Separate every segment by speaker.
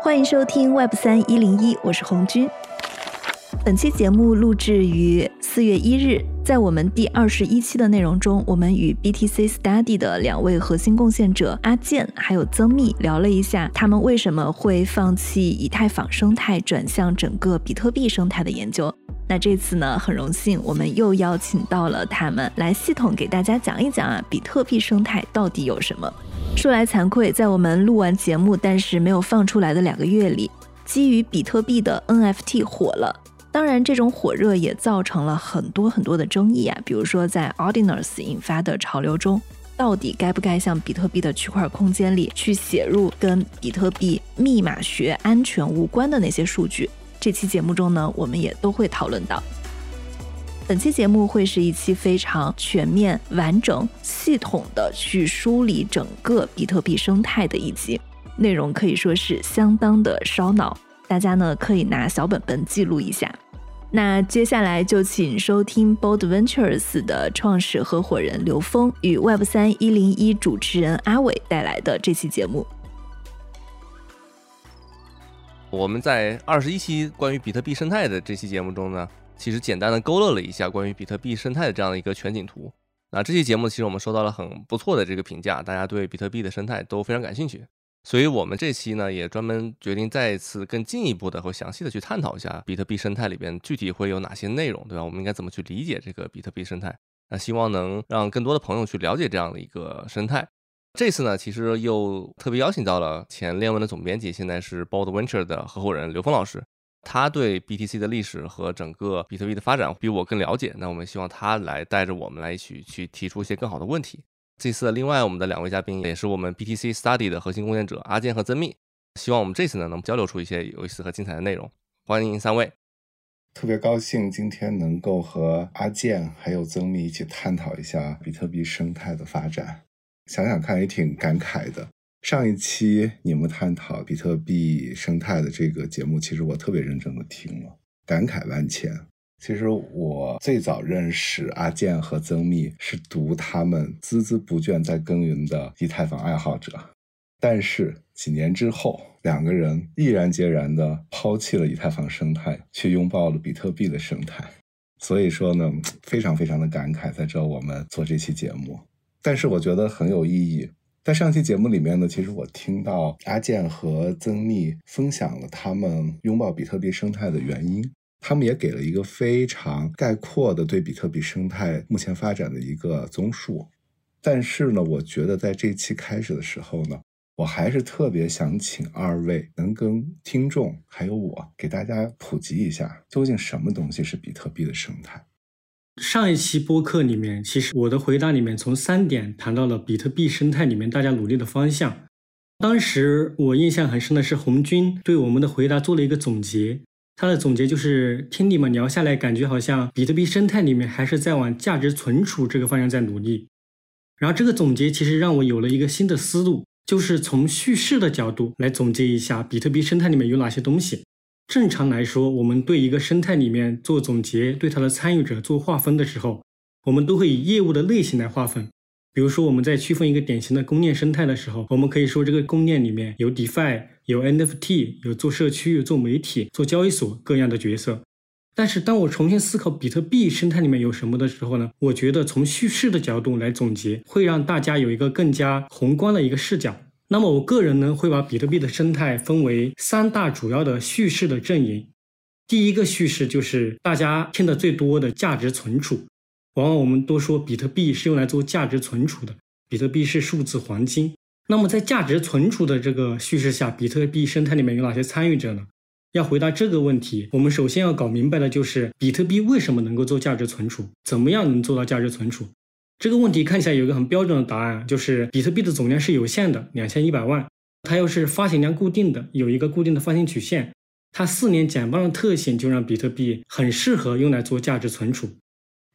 Speaker 1: 欢迎收听 Web 三一零一，我是红军。本期节目录制于四月一日，在我们第二十一期的内容中，我们与 BTC Study 的两位核心贡献者阿健还有曾密聊了一下，他们为什么会放弃以太坊生态，转向整个比特币生态的研究。那这次呢，很荣幸我们又邀请到了他们来系统给大家讲一讲啊，比特币生态到底有什么。说来惭愧，在我们录完节目但是没有放出来的两个月里，基于比特币的 NFT 火了。当然，这种火热也造成了很多很多的争议啊。比如说，在 Ordinals 引发的潮流中，到底该不该向比特币的区块空间里去写入跟比特币密码学安全无关的那些数据？这期节目中呢，我们也都会讨论到。本期节目会是一期非常全面、完整、系统的去梳理整个比特币生态的一集，内容可以说是相当的烧脑，大家呢可以拿小本本记录一下。那接下来就请收听 Bold Ventures 的创始合伙人刘峰与 Web 三一零一主持人阿伟带来的这期节目。
Speaker 2: 我们在二十一期关于比特币生态的这期节目中呢。其实简单的勾勒了一下关于比特币生态的这样的一个全景图。那这期节目其实我们收到了很不错的这个评价，大家对比特币的生态都非常感兴趣。所以我们这期呢也专门决定再一次更进一步的和详细的去探讨一下比特币生态里边具体会有哪些内容，对吧？我们应该怎么去理解这个比特币生态？那希望能让更多的朋友去了解这样的一个生态。这次呢，其实又特别邀请到了前链文的总编辑，现在是 Bold Venture 的合伙人刘峰老师。他对 BTC 的历史和整个比特币的发展比我更了解，那我们希望他来带着我们来一起去提出一些更好的问题。这次的另外我们的两位嘉宾也是我们 BTC Study 的核心贡献者阿健和曾密，希望我们这次呢能交流出一些有意思和精彩的内容。欢迎三位，
Speaker 3: 特别高兴今天能够和阿健还有曾密一起探讨一下比特币生态的发展，想想看也挺感慨的。上一期你们探讨比特币生态的这个节目，其实我特别认真的听了，感慨万千。其实我最早认识阿健和曾密是读他们孜孜不倦在耕耘的以太坊爱好者，但是几年之后，两个人毅然决然的抛弃了以太坊生态，去拥抱了比特币的生态。所以说呢，非常非常的感慨，在这我们做这期节目，但是我觉得很有意义。在上期节目里面呢，其实我听到阿健和曾密分享了他们拥抱比特币生态的原因，他们也给了一个非常概括的对比特币生态目前发展的一个综述。但是呢，我觉得在这期开始的时候呢，我还是特别想请二位能跟听众还有我给大家普及一下，究竟什么东西是比特币的生态。
Speaker 4: 上一期播客里面，其实我的回答里面从三点谈到了比特币生态里面大家努力的方向。当时我印象很深的是红军对我们的回答做了一个总结，他的总结就是听你们聊下来，感觉好像比特币生态里面还是在往价值存储这个方向在努力。然后这个总结其实让我有了一个新的思路，就是从叙事的角度来总结一下比特币生态里面有哪些东西。正常来说，我们对一个生态里面做总结，对它的参与者做划分的时候，我们都会以业务的类型来划分。比如说，我们在区分一个典型的公链生态的时候，我们可以说这个公链里面有 DeFi、有 NFT、有做社区、有做媒体、做交易所各样的角色。但是，当我重新思考比特币生态里面有什么的时候呢？我觉得从叙事的角度来总结，会让大家有一个更加宏观的一个视角。那么我个人呢，会把比特币的生态分为三大主要的叙事的阵营。第一个叙事就是大家听的最多的价值存储，往往我们都说比特币是用来做价值存储的，比特币是数字黄金。那么在价值存储的这个叙事下，比特币生态里面有哪些参与者呢？要回答这个问题，我们首先要搞明白的就是比特币为什么能够做价值存储，怎么样能做到价值存储。这个问题看起来有一个很标准的答案，就是比特币的总量是有限的，两千一百万，它又是发行量固定的，有一个固定的发行曲线，它四年减半的特性就让比特币很适合用来做价值存储。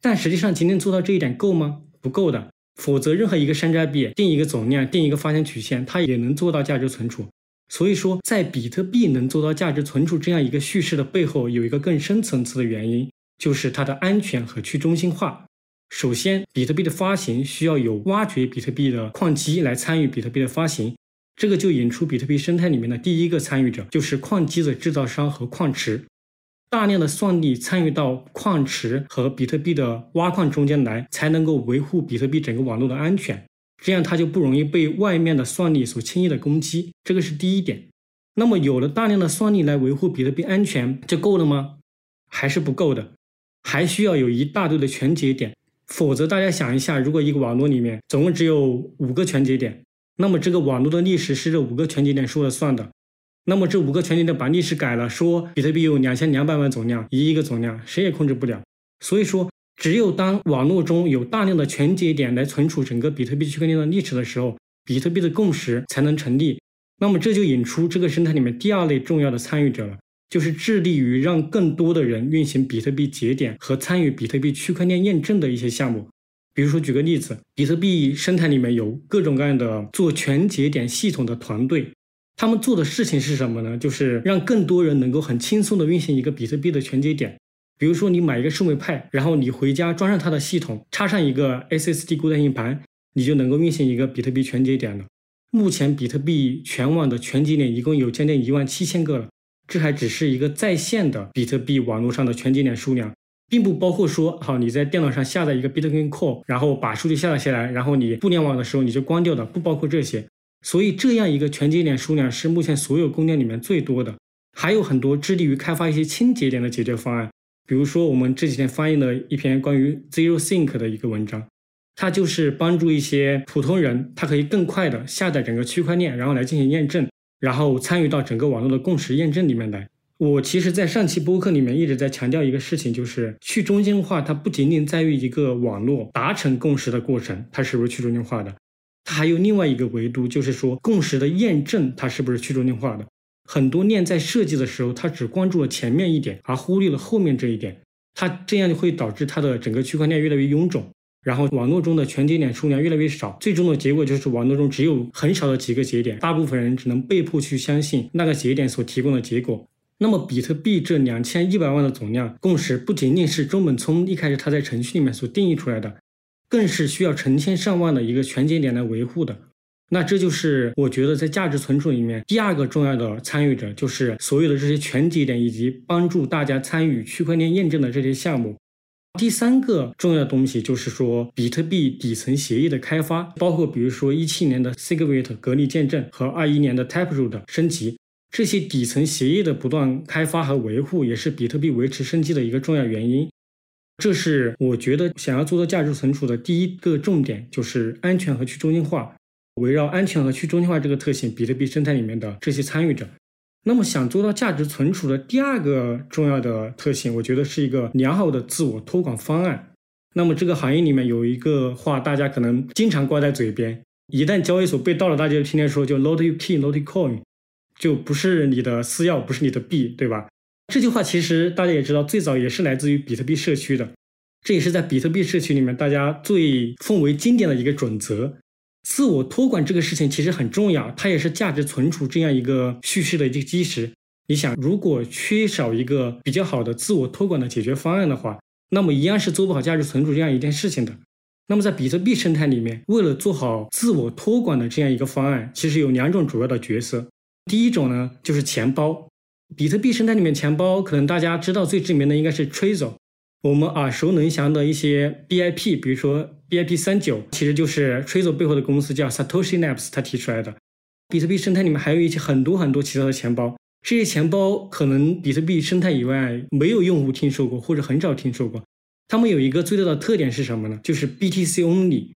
Speaker 4: 但实际上，仅仅做到这一点够吗？不够的，否则任何一个山寨币定一个总量，定一个发行曲线，它也能做到价值存储。所以说，在比特币能做到价值存储这样一个叙事的背后，有一个更深层次的原因，就是它的安全和去中心化。首先，比特币的发行需要有挖掘比特币的矿机来参与比特币的发行，这个就引出比特币生态里面的第一个参与者，就是矿机的制造商和矿池。大量的算力参与到矿池和比特币的挖矿中间来，才能够维护比特币整个网络的安全。这样它就不容易被外面的算力所轻易的攻击。这个是第一点。那么有了大量的算力来维护比特币安全就够了吗？还是不够的，还需要有一大堆的全节点。否则大家想一下，如果一个网络里面总共只有五个全节点，那么这个网络的历史是这五个全节点说了算的。那么这五个全节点把历史改了，说比特币有两千两百万总量，一亿个总量，谁也控制不了。所以说，只有当网络中有大量的全节点来存储整个比特币区块链的历史的时候，比特币的共识才能成立。那么这就引出这个生态里面第二类重要的参与者了，就是致力于让更多的人运行比特币节点和参与比特币区块链验证的一些项目。比如说，举个例子，比特币生态里面有各种各样的做全节点系统的团队。他们做的事情是什么呢？就是让更多人能够很轻松的运行一个比特币的全节点。比如说，你买一个顺位派，然后你回家装上它的系统，插上一个 SSD 固态硬盘，你就能够运行一个比特币全节点了。目前，比特币全网的全节点一共有将近一万七千个了。这还只是一个在线的比特币网络上的全节点数量，并不包括说，好你在电脑上下载一个 Bitcoin Core，然后把数据下载下来，然后你互联网的时候你就关掉的，不包括这些。所以这样一个全节点数量是目前所有供电里面最多的，还有很多致力于开发一些轻节点的解决方案，比如说我们这几天翻译了一篇关于 Zero Sync 的一个文章，它就是帮助一些普通人，他可以更快的下载整个区块链，然后来进行验证，然后参与到整个网络的共识验证里面来。我其实，在上期播客里面一直在强调一个事情，就是去中心化，它不仅仅在于一个网络达成共识的过程，它是不是去中心化的？它还有另外一个维度，就是说共识的验证，它是不是去中心化的？很多链在设计的时候，它只关注了前面一点，而忽略了后面这一点，它这样就会导致它的整个区块链越来越臃肿，然后网络中的全节点数量越来越少，最终的结果就是网络中只有很少的几个节点，大部分人只能被迫去相信那个节点所提供的结果。那么比特币这两千一百万的总量共识，不仅仅是中本聪一开始他在程序里面所定义出来的。更是需要成千上万的一个全节点来维护的，那这就是我觉得在价值存储里面第二个重要的参与者，就是所有的这些全节点以及帮助大家参与区块链验证的这些项目。第三个重要东西就是说，比特币底层协议的开发，包括比如说一七年的 Segwit 隔离见证和二一年的 Taproot 升级，这些底层协议的不断开发和维护，也是比特币维持生机的一个重要原因。这是我觉得想要做到价值存储的第一个重点，就是安全和去中心化。围绕安全和去中心化这个特性，比特币生态里面的这些参与者，那么想做到价值存储的第二个重要的特性，我觉得是一个良好的自我托管方案。那么这个行业里面有一个话，大家可能经常挂在嘴边，一旦交易所被盗了，大家就天天说，就 not your key, not your coin，就不是你的私钥，不是你的币，对吧？这句话其实大家也知道，最早也是来自于比特币社区的，这也是在比特币社区里面大家最奉为经典的一个准则。自我托管这个事情其实很重要，它也是价值存储这样一个叙事的一个基石。你想，如果缺少一个比较好的自我托管的解决方案的话，那么一样是做不好价值存储这样一件事情的。那么在比特币生态里面，为了做好自我托管的这样一个方案，其实有两种主要的角色。第一种呢，就是钱包。比特币生态里面，钱包可能大家知道最知名的应该是 Trezor，我们耳熟能详的一些 BIP，比如说 BIP 三九，其实就是 Trezor 背后的公司叫 Satoshi Labs 他提出来的。比特币生态里面还有一些很多很多其他的钱包，这些钱包可能比特币生态以外没有用户听说过或者很少听说过。他们有一个最大的特点是什么呢？就是 BTC only，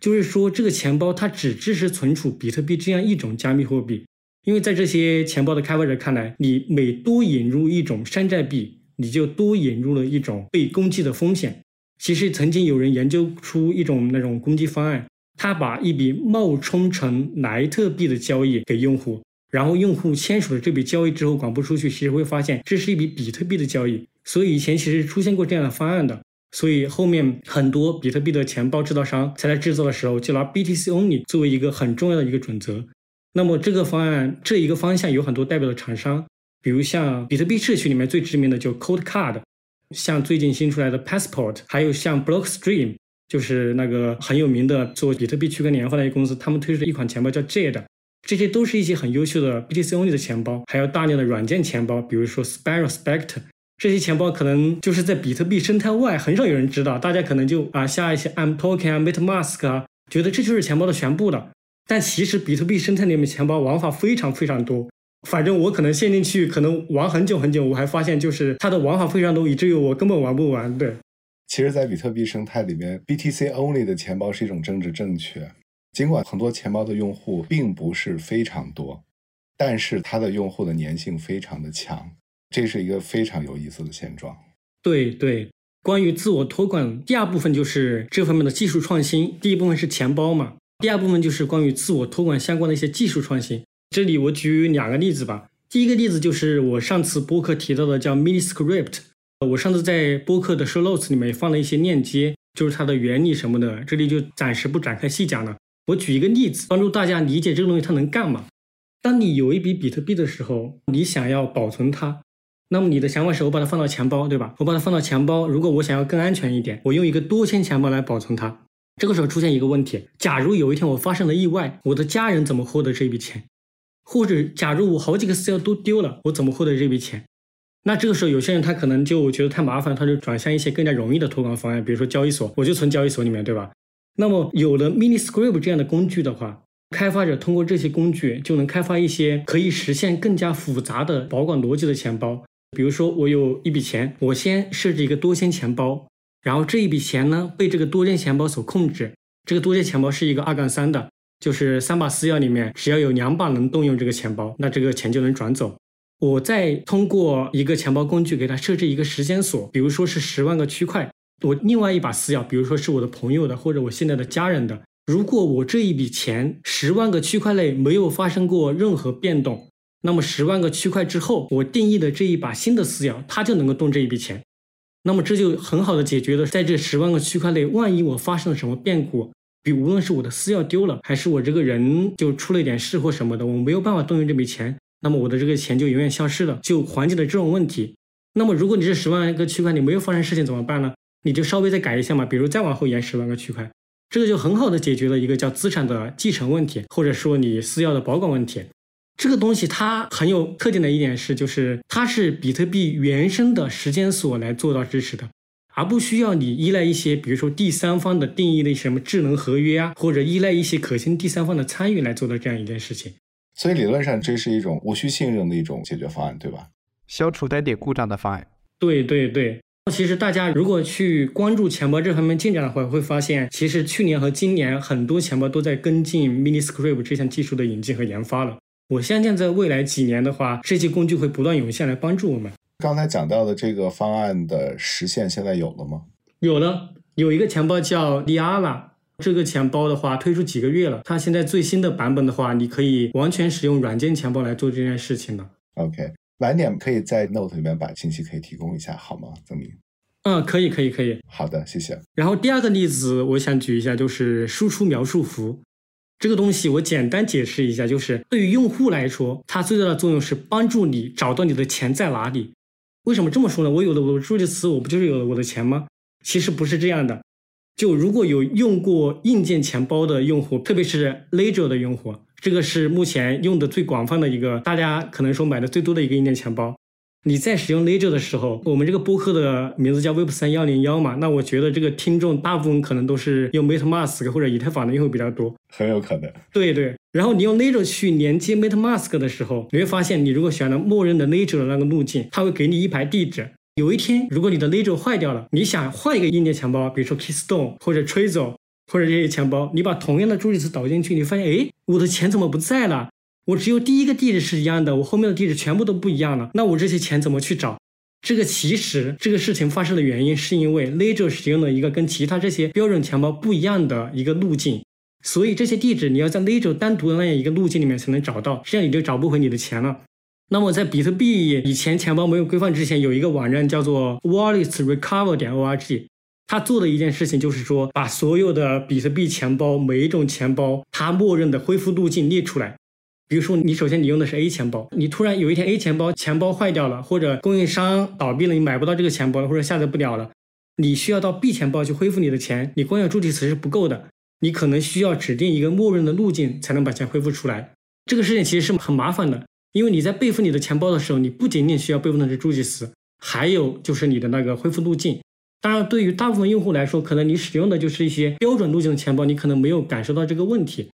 Speaker 4: 就是说这个钱包它只支持存储比特币这样一种加密货币。因为在这些钱包的开发者看来，你每多引入一种山寨币，你就多引入了一种被攻击的风险。其实曾经有人研究出一种那种攻击方案，他把一笔冒充成莱特币的交易给用户，然后用户签署了这笔交易之后广播出去，其实会发现这是一笔比特币的交易。所以以前其实出现过这样的方案的，所以后面很多比特币的钱包制造商才在制造的时候就拿 BTC Only 作为一个很重要的一个准则。那么这个方案这一个方向有很多代表的厂商，比如像比特币社区里面最知名的就 Cold Card，像最近新出来的 Passport，还有像 Blockstream，就是那个很有名的做比特币区块链化的一个公司，他们推出了一款钱包叫 Jade。这些都是一些很优秀的 BTC Only 的钱包，还有大量的软件钱包，比如说 Spiral、Spectre 这些钱包，可能就是在比特币生态外很少有人知道，大家可能就啊下一些 M Token 啊、MetaMask 啊，觉得这就是钱包的全部了。但其实比特币生态里面钱包玩法非常非常多。反正我可能陷进去，可能玩很久很久，我还发现就是它的玩法非常多，以至于我根本玩不完。对，
Speaker 3: 其实，在比特币生态里面，BTC Only 的钱包是一种政治正确。尽管很多钱包的用户并不是非常多，但是它的用户的粘性非常的强，这是一个非常有意思的现状。
Speaker 4: 对对，关于自我托管，第二部分就是这方面的技术创新。第一部分是钱包嘛，第二部分就是关于自我托管相关的一些技术创新。这里我举两个例子吧。第一个例子就是我上次播客提到的叫 Mini Script，我上次在播客的 Show Notes 里面放了一些链接，就是它的原理什么的，这里就暂时不展开细讲了。我举一个例子，帮助大家理解这个东西它能干嘛。当你有一笔比特币的时候，你想要保存它，那么你的想法是我把它放到钱包，对吧？我把它放到钱包，如果我想要更安全一点，我用一个多签钱包来保存它。这个时候出现一个问题：假如有一天我发生了意外，我的家人怎么获得这笔钱？或者，假如我好几个私钥都丢了，我怎么获得这笔钱？那这个时候，有些人他可能就觉得太麻烦，他就转向一些更加容易的托管方案，比如说交易所，我就存交易所里面，对吧？那么有了 Mini Script 这样的工具的话，开发者通过这些工具就能开发一些可以实现更加复杂的保管逻辑的钱包。比如说，我有一笔钱，我先设置一个多签钱包，然后这一笔钱呢被这个多签钱包所控制，这个多签钱包是一个二杠三的。就是三把私钥里面，只要有两把能动用这个钱包，那这个钱就能转走。我再通过一个钱包工具给它设置一个时间锁，比如说是十万个区块。我另外一把私钥，比如说是我的朋友的或者我现在的家人的。如果我这一笔钱十万个区块内没有发生过任何变动，那么十万个区块之后，我定义的这一把新的私钥，它就能够动这一笔钱。那么这就很好的解决了，在这十万个区块内，万一我发生了什么变故。比无论是我的私钥丢了，还是我这个人就出了一点事或什么的，我没有办法动用这笔钱，那么我的这个钱就永远消失了，就缓解了这种问题。那么如果你这十万个区块你没有发生事情怎么办呢？你就稍微再改一下嘛，比如再往后延十万个区块，这个就很好的解决了一个叫资产的继承问题，或者说你私钥的保管问题。这个东西它很有特点的一点是，就是它是比特币原生的时间锁来做到支持的。而不需要你依赖一些，比如说第三方的定义的什么智能合约啊，或者依赖一些可信第三方的参与来做到这样一件事情。
Speaker 3: 所以理论上这是一种无需信任的一种解决方案，对吧？
Speaker 5: 消除单点故障的方案。
Speaker 4: 对对对。其实大家如果去关注钱包这方面进展的话，会发现其实去年和今年很多钱包都在跟进 Mini Script 这项技术的引进和研发了。我相信在未来几年的话，这些工具会不断涌现来帮助我们。
Speaker 3: 刚才讲到的这个方案的实现，现在有了吗？
Speaker 4: 有了，有一个钱包叫 Liala，这个钱包的话推出几个月了。它现在最新的版本的话，你可以完全使用软件钱包来做这件事情了。
Speaker 3: OK，晚点可以在 Note 里面把信息可以提供一下，好吗？曾明。
Speaker 4: 嗯，可以，可以，可以。
Speaker 3: 好的，谢谢。
Speaker 4: 然后第二个例子，我想举一下，就是输出描述符这个东西，我简单解释一下，就是对于用户来说，它最大的作用是帮助你找到你的钱在哪里。为什么这么说呢？我有了我的助记词，我不就是有了我的钱吗？其实不是这样的。就如果有用过硬件钱包的用户，特别是 Ledger 的用户，这个是目前用的最广泛的一个，大家可能说买的最多的一个硬件钱包。你在使用 Ledger 的时候，我们这个播客的名字叫 Web 三幺零幺嘛，那我觉得这个听众大部分可能都是用 MetaMask 或者以太坊的用户比较多，
Speaker 3: 很有可能。
Speaker 4: 对对，然后你用 Ledger 去连接 MetaMask 的时候，你会发现，你如果选了默认的 Ledger 的那个路径，它会给你一排地址。有一天，如果你的 Ledger 坏掉了，你想换一个硬件钱包，比如说 Keystone 或者 Trezor 或者这些钱包，你把同样的助记词导进去，你发现，哎，我的钱怎么不在了？我只有第一个地址是一样的，我后面的地址全部都不一样了。那我这些钱怎么去找？这个其实这个事情发生的原因是因为 Ledger 使用了一个跟其他这些标准钱包不一样的一个路径，所以这些地址你要在 Ledger 单独的那样一个路径里面才能找到，这样你就找不回你的钱了。那么在比特币以前钱包没有规范之前，有一个网站叫做 WalletsRecover 点 org，它做的一件事情就是说把所有的比特币钱包每一种钱包它默认的恢复路径列出来。比如说，你首先你用的是 A 钱包，你突然有一天 A 钱包钱包坏掉了，或者供应商倒闭了，你买不到这个钱包了，或者下载不了了，你需要到 B 钱包去恢复你的钱，你光有助记词是不够的，你可能需要指定一个默认的路径才能把钱恢复出来。这个事情其实是很麻烦的，因为你在备份你的钱包的时候，你不仅仅需要备份的是助记词，还有就是你的那个恢复路径。当然，对于大部分用户来说，可能你使用的就是一些标准路径的钱包，你可能没有感受到这个问题。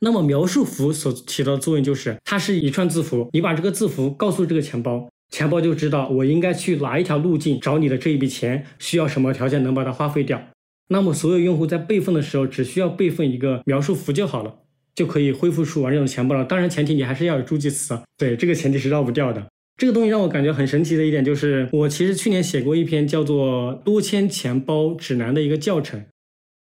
Speaker 4: 那么描述符所起到的作用就是，它是一串字符，你把这个字符告诉这个钱包，钱包就知道我应该去哪一条路径找你的这一笔钱，需要什么条件能把它花费掉。那么所有用户在备份的时候，只需要备份一个描述符就好了。就可以恢复出完整的钱包了。当然，前提你还是要有助记词。对，这个前提是绕不掉的。这个东西让我感觉很神奇的一点就是，我其实去年写过一篇叫做《多签钱包指南》的一个教程。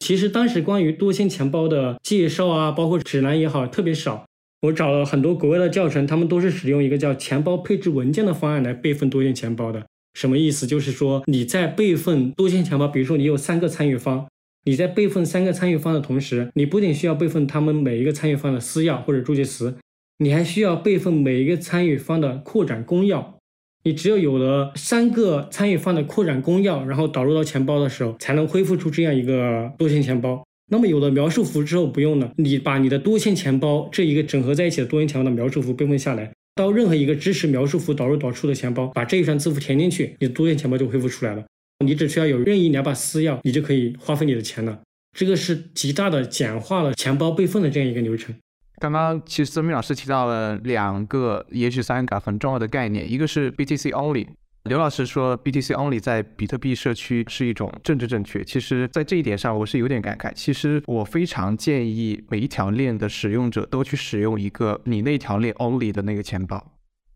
Speaker 4: 其实当时关于多签钱包的介绍啊，包括指南也好，特别少。我找了很多国外的教程，他们都是使用一个叫钱包配置文件的方案来备份多签钱包的。什么意思？就是说你在备份多签钱包，比如说你有三个参与方。你在备份三个参与方的同时，你不仅需要备份他们每一个参与方的私钥或者助记词，你还需要备份每一个参与方的扩展公钥。你只有有了三个参与方的扩展公钥，然后导入到钱包的时候，才能恢复出这样一个多线钱包。那么有了描述符之后，不用了，你把你的多线钱包这一个整合在一起的多线钱包的描述符备份下来，到任何一个支持描述符导入导出的钱包，把这一串字符填进去，你的多线钱包就恢复出来了。你只需要有任意两把私钥，你就可以花费你的钱了。这个是极大的简化了钱包备份的这样一个流程。
Speaker 5: 刚刚其实曾明老师提到了两个，也许三个很重要的概念，一个是 BTC Only。刘老师说 BTC Only 在比特币社区是一种政治正确。其实，在这一点上，我是有点感慨。其实，我非常建议每一条链的使用者都去使用一个你那条链 Only 的那个钱包。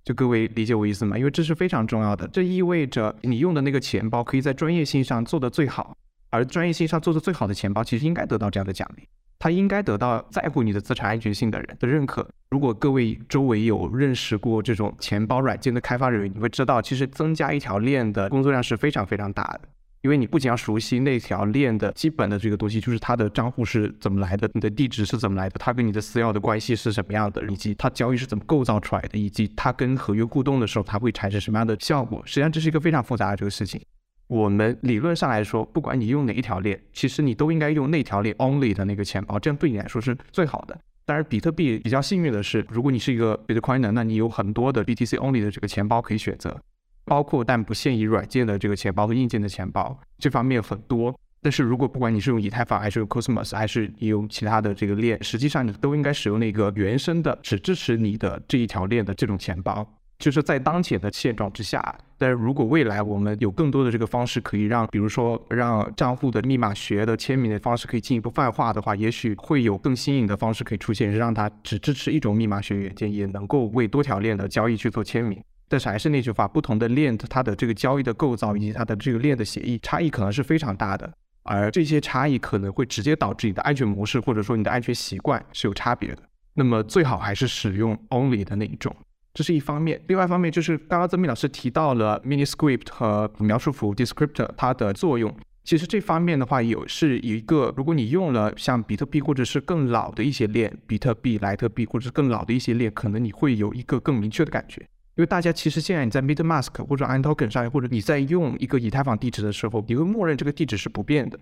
Speaker 5: 就各位理解我意思吗？因为这是非常重要的，这意味着你用的那个钱包可以在专业性上做得最好，而专业性上做得最好的钱包，其实应该得到这样的奖励，他应该得到在乎你的资产安全性的人的认可。如果各位周围有认识过这种钱包软件的开发人员，你会知道，其实增加一条链的工作量是非常非常大的。因为你不仅要熟悉那条链的基本的这个东西，就是它的账户是怎么来的，你的地址是怎么来的，它跟你的私钥的关系是什么样的，以及它交易是怎么构造出来的，以及它跟合约互动的时候，它会产生什么样的效果。实际上这是一个非常复杂的这个事情。我们理论上来说，不管你用哪一条链，其实你都应该用那条链 only 的那个钱包，这样对你来说是最好的。当然，比特币比较幸运的是，如果你是一个 Bitcoiner，那你有很多的 BTC only 的这个钱包可以选择。包括但不限于软件的这个钱包和硬件的钱包，这方面很多。但是如果不管你是用以太坊还是用 Cosmos，还是你用其他的这个链，实际上你都应该使用那个原生的只支持你的这一条链的这种钱包。就是在当前的现状之下，但是如果未来我们有更多的这个方式可以让，比如说让账户的密码学的签名的方式可以进一步泛化的话，也许会有更新颖的方式可以出现，让它只支持一种密码学元件，也能够为多条链的交易去做签名。但是还是那句话，不同的链它的这个交易的构造以及它的这个链的协议差异可能是非常大的，而这些差异可能会直接导致你的安全模式或者说你的安全习惯是有差别的。那么最好还是使用 Only 的那一种，这是一方面。另外一方面就是刚刚曾明老师提到了 Mini Script 和描述符 Descriptor 它的作用，其实这方面的话有是一个，如果你用了像比特币或者是更老的一些链，比特币、莱特币或者是更老的一些链，可能你会有一个更明确的感觉。因为大家其实现在你在 MetaMask 或者 iToken 上，或者你在用一个以太坊地址的时候，你会默认这个地址是不变的。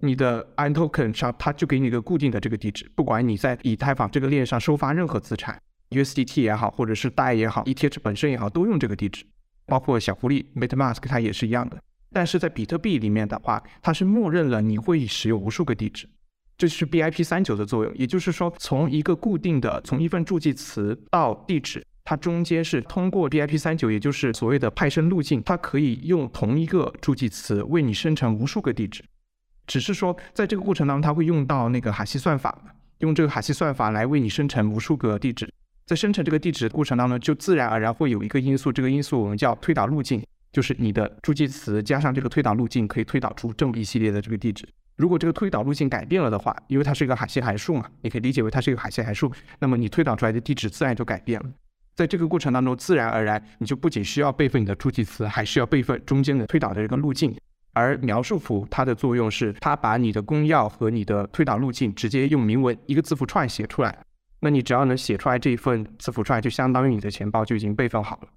Speaker 5: 你的 iToken 上它就给你一个固定的这个地址，不管你在以太坊这个链上收发任何资产，USDT 也好，或者是代也好，ETH 本身也好，都用这个地址。包括小狐狸 MetaMask 它也是一样的。但是在比特币里面的话，它是默认了你会使用无数个地址，这是 BIP 三九的作用。也就是说，从一个固定的从一份助记词到地址。它中间是通过 BIP 三九，也就是所谓的派生路径，它可以用同一个助记词为你生成无数个地址。只是说，在这个过程当中，它会用到那个哈希算法，用这个哈希算法来为你生成无数个地址。在生成这个地址的过程当中，就自然而然会有一个因素，这个因素我们叫推导路径，就是你的助记词加上这个推导路径，可以推导出这么一系列的这个地址。如果这个推导路径改变了的话，因为它是一个哈希函数嘛，你可以理解为它是一个哈希函数，那么你推导出来的地址自然就改变了。在这个过程当中，自然而然，你就不仅需要备份你的助记词，还需要备份中间的推导的这个路径。而描述符它的作用是，它把你的公钥和你的推导路径直接用明文一个字符串写出来。那你只要能写出来这一份字符串，就相当于你的钱包就已经备份好了，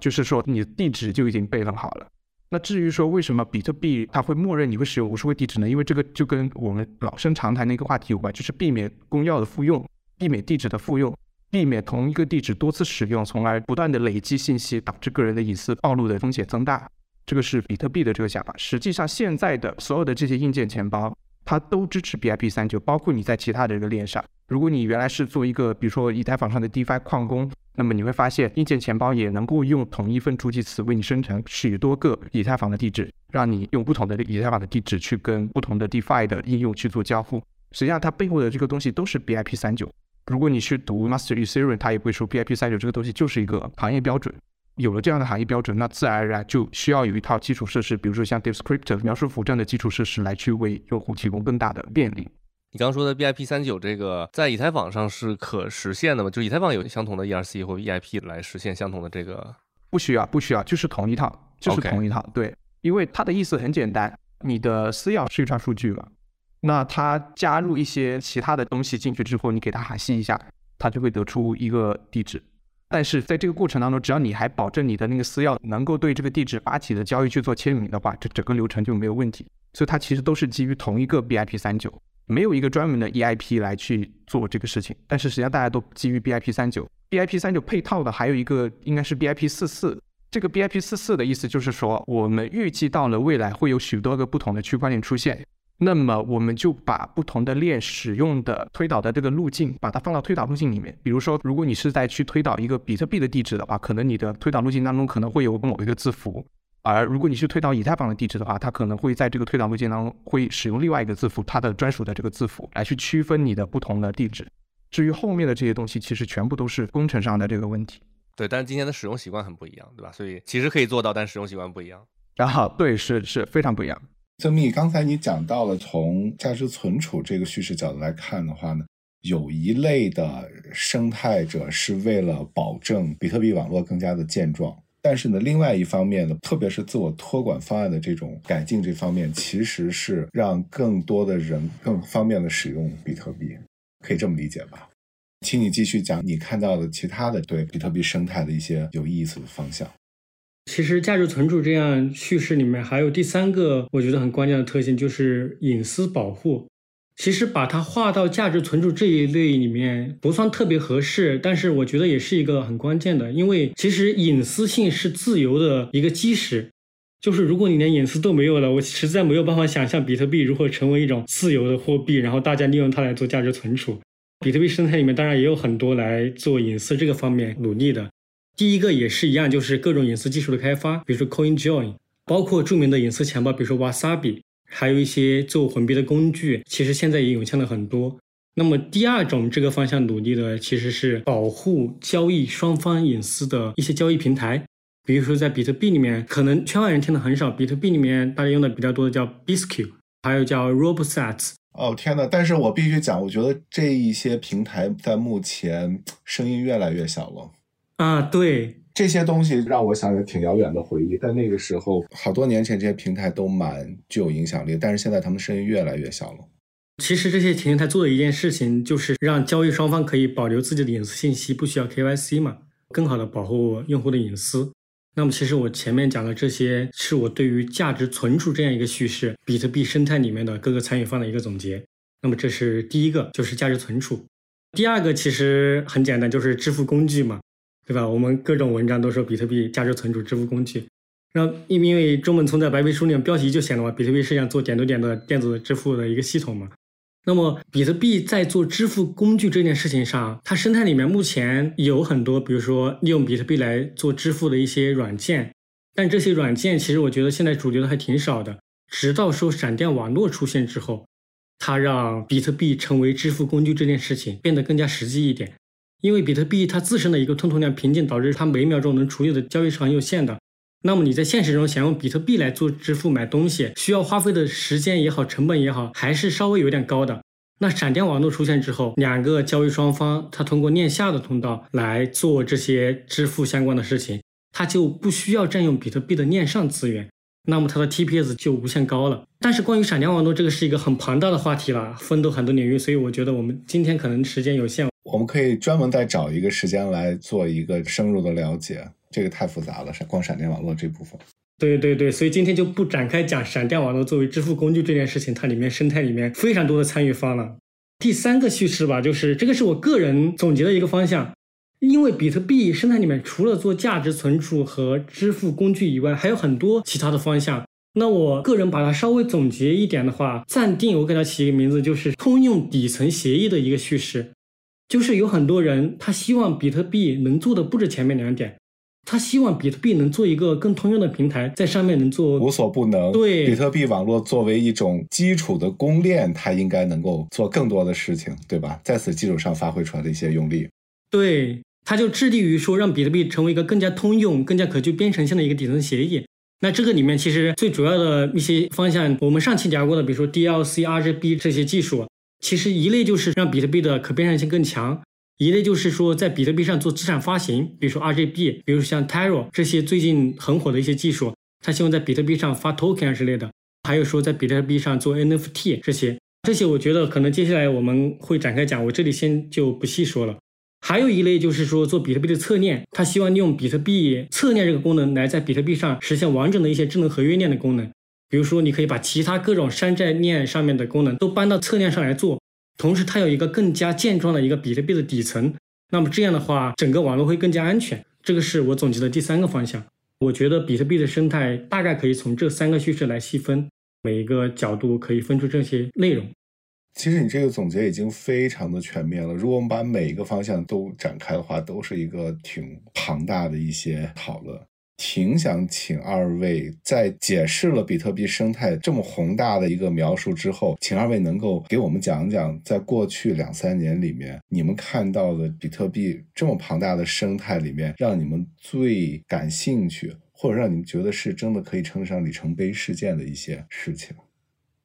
Speaker 5: 就是说你的地址就已经备份好了。那至于说为什么比特币它会默认你会使用无数个地址呢？因为这个就跟我们老生常谈的一个话题有关，就是避免公钥的复用，避免地址的复用。避免同一个地址多次使用，从而不断的累积信息，导致个人的隐私暴露的风险增大。这个是比特币的这个想法。实际上，现在的所有的这些硬件钱包，它都支持 BIP 三九，包括你在其他的这个链上。如果你原来是做一个，比如说以太坊上的 DeFi 矿工，那么你会发现硬件钱包也能够用同一份助记词为你生成许多个以太坊的地址，让你用不同的以太坊的地址去跟不同的 DeFi 的应用去做交互。实际上，它背后的这个东西都是 BIP 三九。如果你去读 Master Ethereum，它也会说 BIP 三九这个东西就是一个行业标准。有了这样的行业标准，那自然而然就需要有一套基础设施，比如说像 Descriptor 描述符这样的基础设施来去为用户提供更大的便利。
Speaker 2: 你刚说的 BIP 三九这个在以太坊上是可实现的吗？就以太坊有相同的 ERC 或 EIP 来实现相同的这个？
Speaker 5: 不需要，不需要，就是同一套，就是同一套。对，因为它的意思很简单，你的私钥是一串数据嘛。那它加入一些其他的东西进去之后，你给它哈希一下，它就会得出一个地址。但是在这个过程当中，只要你还保证你的那个私钥能够对这个地址发起的交易去做签名的话，这整个流程就没有问题。所以它其实都是基于同一个 BIP 三九，没有一个专门的 EIP 来去做这个事情。但是实际上大家都基于 BIP 三九，BIP 三九配套的还有一个应该是 BIP 四四。这个 BIP 四四的意思就是说，我们预计到了未来会有许多个不同的区块链出现。那么我们就把不同的链使用的推导的这个路径，把它放到推导路径里面。比如说，如果你是在去推导一个比特币的地址的话，可能你的推导路径当中可能会有某一个字符；而如果你去推导以太坊的地址的话，它可能会在这个推导路径当中会使用另外一个字符，它的专属的这个字符来去区分你的不同的地址。至于后面的这些东西，其实全部都是工程上的这个问题。
Speaker 2: 对，但是今天的使用习惯很不一样，对吧？所以其实可以做到，但使用习惯不一样。
Speaker 5: 然后，对，是是非常不一样。
Speaker 3: 曾密，刚才你讲到了从价值存储这个叙事角度来看的话呢，有一类的生态者是为了保证比特币网络更加的健壮，但是呢，另外一方面呢，特别是自我托管方案的这种改进这方面，其实是让更多的人更方便的使用比特币，可以这么理解吧？请你继续讲你看到的其他的对比特币生态的一些有意思的方向。
Speaker 4: 其实价值存储这样叙事里面还有第三个我觉得很关键的特性，就是隐私保护。其实把它划到价值存储这一类里面不算特别合适，但是我觉得也是一个很关键的，因为其实隐私性是自由的一个基石。就是如果你连隐私都没有了，我实在没有办法想象比特币如何成为一种自由的货币，然后大家利用它来做价值存储。比特币生态里面当然也有很多来做隐私这个方面努力的。第一个也是一样，就是各种隐私技术的开发，比如说 CoinJoin，包括著名的隐私钱包，比如说 Wasabi，还有一些做混币的工具，其实现在也涌现了很多。那么第二种这个方向努力的，其实是保护交易双方隐私的一些交易平台，比如说在比特币里面，可能圈外人听的很少，比特币里面大家用的比较多的叫 Bisq，还有叫 Robosat。
Speaker 3: 哦天呐，但是我必须讲，我觉得这一些平台在目前声音越来越小了。
Speaker 4: 啊，对
Speaker 3: 这些东西让我想起挺遥远的回忆。在那个时候，好多年前，这些平台都蛮具有影响力，但是现在他们声音越来越小了。
Speaker 4: 其实这些平台做的一件事情，就是让交易双方可以保留自己的隐私信息，不需要 KYC 嘛，更好的保护用户的隐私。那么，其实我前面讲的这些，是我对于价值存储这样一个叙事，比特币生态里面的各个参与方的一个总结。那么，这是第一个，就是价值存储。第二个其实很简单，就是支付工具嘛。对吧？我们各种文章都说比特币价值存储支付工具，那因因为中本聪在白皮书里面标题就写了嘛，比特币是想做点对点的电子支付的一个系统嘛。那么比特币在做支付工具这件事情上，它生态里面目前有很多，比如说利用比特币来做支付的一些软件，但这些软件其实我觉得现在主流的还挺少的。直到说闪电网络出现之后，它让比特币成为支付工具这件事情变得更加实际一点。因为比特币它自身的一个吞吐量瓶颈，导致它每秒钟能处理的交易是很有限的。那么你在现实中想用比特币来做支付买东西，需要花费的时间也好，成本也好，还是稍微有点高的。那闪电网络出现之后，两个交易双方它通过链下的通道来做这些支付相关的事情，它就不需要占用比特币的链上资源，那么它的 TPS 就无限高了。但是关于闪电网络这个是一个很庞大的话题了，分都很多领域，所以我觉得我们今天可能时间有限。
Speaker 3: 我们可以专门再找一个时间来做一个深入的了解，这个太复杂了，闪光闪电网络这部分。
Speaker 4: 对对对，所以今天就不展开讲闪电网络作为支付工具这件事情，它里面生态里面非常多的参与方了。第三个叙事吧，就是这个是我个人总结的一个方向，因为比特币生态里面除了做价值存储和支付工具以外，还有很多其他的方向。那我个人把它稍微总结一点的话，暂定我给它起一个名字，就是通用底层协议的一个叙事。就是有很多人他希望比特币能做的不止前面两点，他希望比特币能做一个更通用的平台，在上面能做
Speaker 3: 无所不能。
Speaker 4: 对，
Speaker 3: 比特币网络作为一种基础的公链，它应该能够做更多的事情，对吧？在此基础上发挥出来的一些用力。
Speaker 4: 对。它就致力于说让比特币成为一个更加通用、更加可具编程性的一个底层协议。那这个里面其实最主要的一些方向，我们上期聊过的，比如说 DLC、RGB 这些技术，其实一类就是让比特币的可编程性更强，一类就是说在比特币上做资产发行，比如说 RGB，比如像 Taro 这些最近很火的一些技术，它希望在比特币上发 token 之类的，还有说在比特币上做 NFT 这些，这些我觉得可能接下来我们会展开讲，我这里先就不细说了。还有一类就是说做比特币的侧链，它希望利用比特币侧链这个功能来在比特币上实现完整的一些智能合约链的功能。比如说，你可以把其他各种山寨链上面的功能都搬到侧链上来做，同时它有一个更加健壮的一个比特币的底层。那么这样的话，整个网络会更加安全。这个是我总结的第三个方向。我觉得比特币的生态大概可以从这三个叙事来细分，每一个角度可以分出这些内容。
Speaker 3: 其实你这个总结已经非常的全面了。如果我们把每一个方向都展开的话，都是一个挺庞大的一些讨论。挺想请二位在解释了比特币生态这么宏大的一个描述之后，请二位能够给我们讲讲，在过去两三年里面，你们看到的比特币这么庞大的生态里面，让你们最感兴趣，或者让你们觉得是真的可以称得上里程碑事件的一些事情。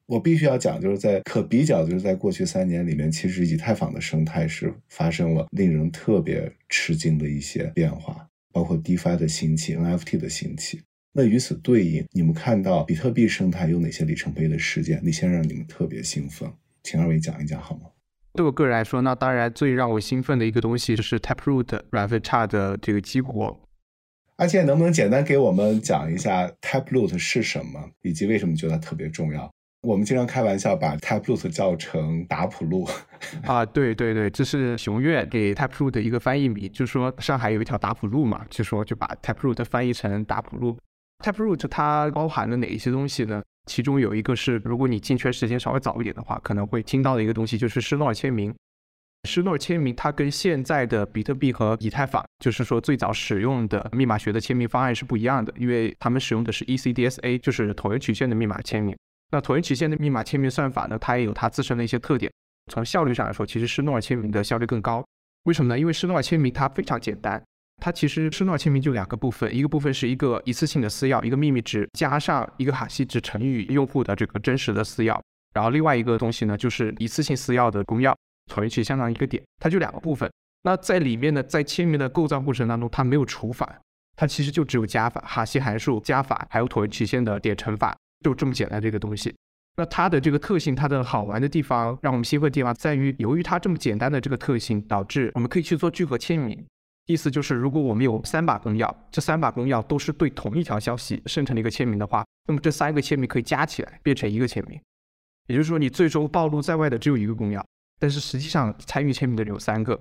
Speaker 3: 我必须要讲，就是在可比较，就是在过去三年里面，其实以太坊的生态是发生了令人特别吃惊的一些变化，包括 DeFi 的兴起、NFT 的兴起。那与此对应，你们看到比特币生态有哪些里程碑的事件？那些让你们特别兴奋？请二位讲一讲好吗？
Speaker 5: 对我个人来说，那当然最让我兴奋的一个东西就是 Taproot 软分叉的这个激活。
Speaker 3: 阿健，能不能简单给我们讲一下 Taproot 是什么，以及为什么觉得它特别重要？我们经常开玩笑把 Taproot 叫成打普路
Speaker 5: 啊，对对对，这是熊院给 Taproot 的一个翻译名，就是说上海有一条打普路嘛，就说就把 Taproot 翻译成打普路。Taproot 它包含了哪一些东西呢？其中有一个是，如果你进圈时间稍微早一点的话，可能会听到的一个东西就是施诺尔签名。施诺尔签名它跟现在的比特币和以太坊，就是说最早使用的密码学的签名方案是不一样的，因为他们使用的是 ECDSA，就是椭圆曲线的密码签名。那椭圆曲线的密码签名算法呢？它也有它自身的一些特点。从效率上来说，其实施诺尔签名的效率更高。为什么呢？因为施诺尔签名它非常简单，它其实施诺尔签名就两个部分，一个部分是一个一次性的私钥，一个秘密值加上一个哈希值乘以用户的这个真实的私钥，然后另外一个东西呢就是一次性私钥的公钥，椭圆曲相当于一个点，它就两个部分。那在里面呢，在签名的构造过程当中，它没有除法，它其实就只有加法，哈希函数加法，还有椭圆曲线的点乘法。就这么简单的一个东西，那它的这个特性，它的好玩的地方，让我们兴奋的地方在于，由于它这么简单的这个特性，导致我们可以去做聚合签名。意思就是，如果我们有三把公钥，这三把公钥都是对同一条消息生成的一个签名的话，那么这三个签名可以加起来变成一个签名。也就是说，你最终暴露在外的只有一个公钥，但是实际上参与签名的人有三个，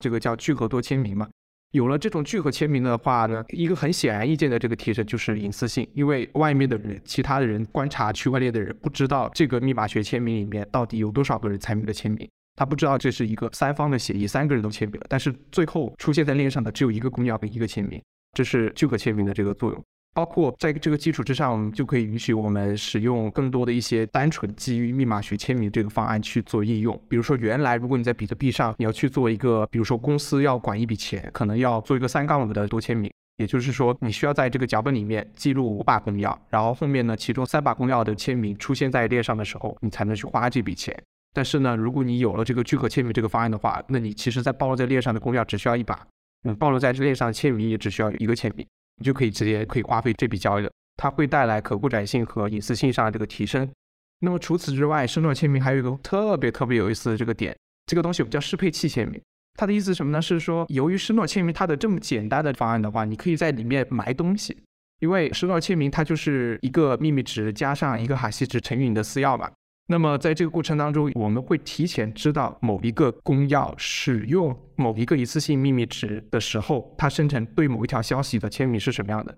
Speaker 5: 这个叫聚合多签名嘛。有了这种聚合签名的话呢，一个很显而易见的这个提升就是隐私性，因为外面的人、其他的人观察区块链的人不知道这个密码学签名里面到底有多少个人参与了签名，他不知道这是一个三方的协议，三个人都签名了，但是最后出现在链上的只有一个公钥跟一个签名，这是聚合签名的这个作用。包括在这个基础之上，我们就可以允许我们使用更多的一些单纯基于密码学签名这个方案去做应用。比如说，原来如果你在比特币上你要去做一个，比如说公司要管一笔钱，可能要做一个三杠五的多签名，也就是说你需要在这个脚本里面记录五把公钥，然后后面呢，其中三把公钥的签名出现在链上的时候，你才能去花这笔钱。但是呢，如果你有了这个聚合签名这个方案的话，那你其实在暴露在链上的公钥只需要一把，嗯，暴露在这链上的签名也只需要一个签名。你就可以直接可以花费这笔交易了，它会带来可扩展性和隐私性上的这个提升。那么除此之外，施诺签名还有一个特别特别有意思的这个点，这个东西我们叫适配器签名。它的意思什么呢？是说由于施诺签名它的这么简单的方案的话，你可以在里面埋东西，因为施诺签名它就是一个秘密值加上一个哈希值乘以你的私钥嘛。那么在这个过程当中，我们会提前知道某一个公钥使用某一个一次性秘密值的时候，它生成对某一条消息的签名是什么样的。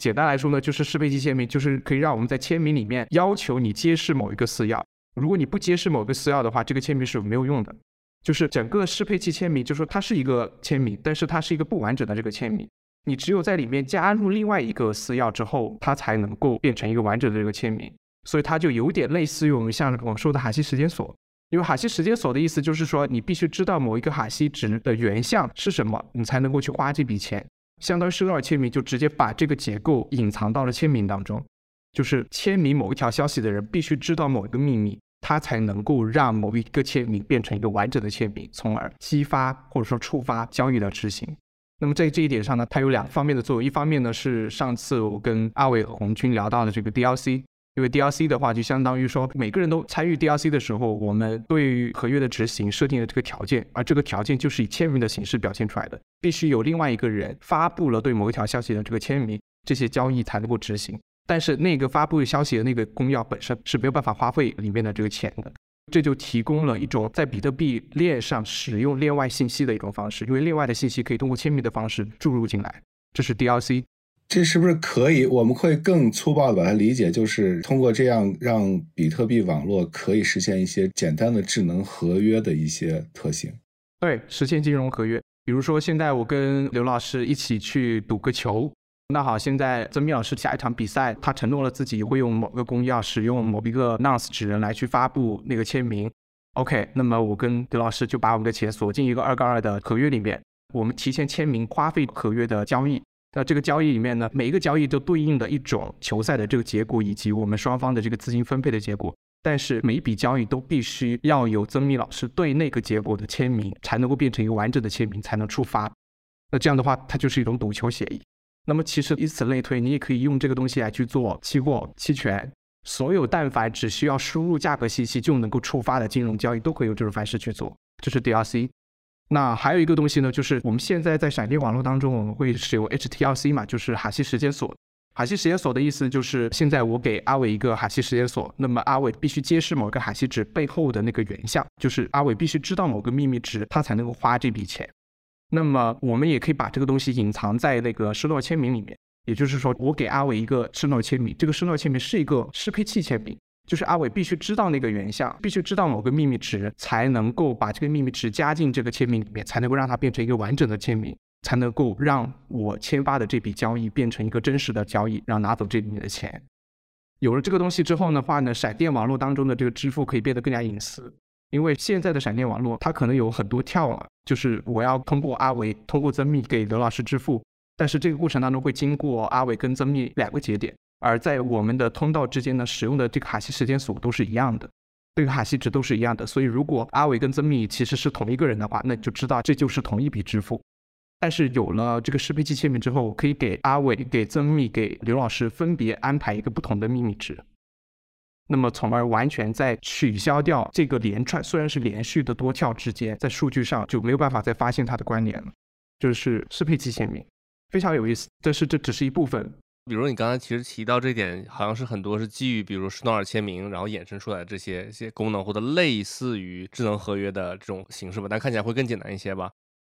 Speaker 5: 简单来说呢，就是适配器签名，就是可以让我们在签名里面要求你揭示某一个私钥。如果你不揭示某个私钥的话，这个签名是没有用的。就是整个适配器签名，就说它是一个签名，但是它是一个不完整的这个签名。你只有在里面加入另外一个私钥之后，它才能够变成一个完整的这个签名。所以它就有点类似于我们像我们说的哈希时间锁，因为哈希时间锁的意思就是说，你必须知道某一个哈希值的原像是什么，你才能够去花这笔钱。相当于收到签名，就直接把这个结构隐藏到了签名当中，就是签名某一条消息的人必须知道某一个秘密，他才能够让某一个签名变成一个完整的签名，从而激发或者说触发交易的执行。那么在这一点上呢，它有两方面的作用，一方面呢是上次我跟阿伟和红军聊到的这个 DLC。因为 DLC 的话，就相当于说每个人都参与 DLC 的时候，我们对于合约的执行设定了这个条件，而这个条件就是以签名的形式表现出来的，必须有另外一个人发布了对某一条消息的这个签名，这些交易才能够执行。但是那个发布消息的那个公钥本身是没有办法花费里面的这个钱的，这就提供了一种在比特币链上使用链外信息的一种方式，因为链外的信息可以通过签名的方式注入进来，这是 DLC。
Speaker 3: 这是不是可以？我们会更粗暴的把它理解，就是通过这样让比特币网络可以实现一些简单的智能合约的一些特性。
Speaker 5: 对，实现金融合约。比如说，现在我跟刘老师一起去赌个球，那好，现在曾密老师下一场比赛，他承诺了自己会用某个公钥，使用某一个 nonce 指人来去发布那个签名。OK，那么我跟刘老师就把我们的钱锁进一个二杠二的合约里面，我们提前签名花费合约的交易。那这个交易里面呢，每一个交易都对应的一种球赛的这个结果，以及我们双方的这个资金分配的结果。但是每一笔交易都必须要有曾密老师对那个结果的签名，才能够变成一个完整的签名，才能触发。那这样的话，它就是一种赌球协议。那么其实以此类推，你也可以用这个东西来去做期货、期权，所有但凡只需要输入价格信息就能够触发的金融交易，都可以用这种方式去做。这是 DRC。那还有一个东西呢，就是我们现在在闪电网络当中，我们会使用 HTLC 嘛，就是哈希时间锁。哈希时间锁的意思就是，现在我给阿伟一个哈希时间锁，那么阿伟必须揭示某个哈希值背后的那个原像，就是阿伟必须知道某个秘密值，他才能够花这笔钱。那么我们也可以把这个东西隐藏在那个施诺签名里面，也就是说，我给阿伟一个施诺签名，这个施诺签名是一个适配器签名。就是阿伟必须知道那个原像，必须知道某个秘密值，才能够把这个秘密值加进这个签名里面，才能够让它变成一个完整的签名，才能够让我签发的这笔交易变成一个真实的交易，然后拿走这里面的钱。有了这个东西之后的话呢，闪电网络当中的这个支付可以变得更加隐私，因为现在的闪电网络它可能有很多跳啊，就是我要通过阿伟通过曾密给刘老师支付，但是这个过程当中会经过阿伟跟曾密两个节点。而在我们的通道之间呢，使用的这个哈希时间锁都是一样的，这个哈希值都是一样的。所以如果阿伟跟曾密其实是同一个人的话，那就知道这就是同一笔支付。但是有了这个适配器签名之后，可以给阿伟、给曾密、给刘老师分别安排一个不同的秘密值，那么从而完全在取消掉这个连串虽然是连续的多跳之间，在数据上就没有办法再发现它的关联了。就是适配器签名，非常有意思。但是这只是一部分。
Speaker 2: 比如你刚才其实提到这点，好像是很多是基于比如施诺尔签名，然后衍生出来的这些一些功能，或者类似于智能合约的这种形式吧，但看起来会更简单一些吧。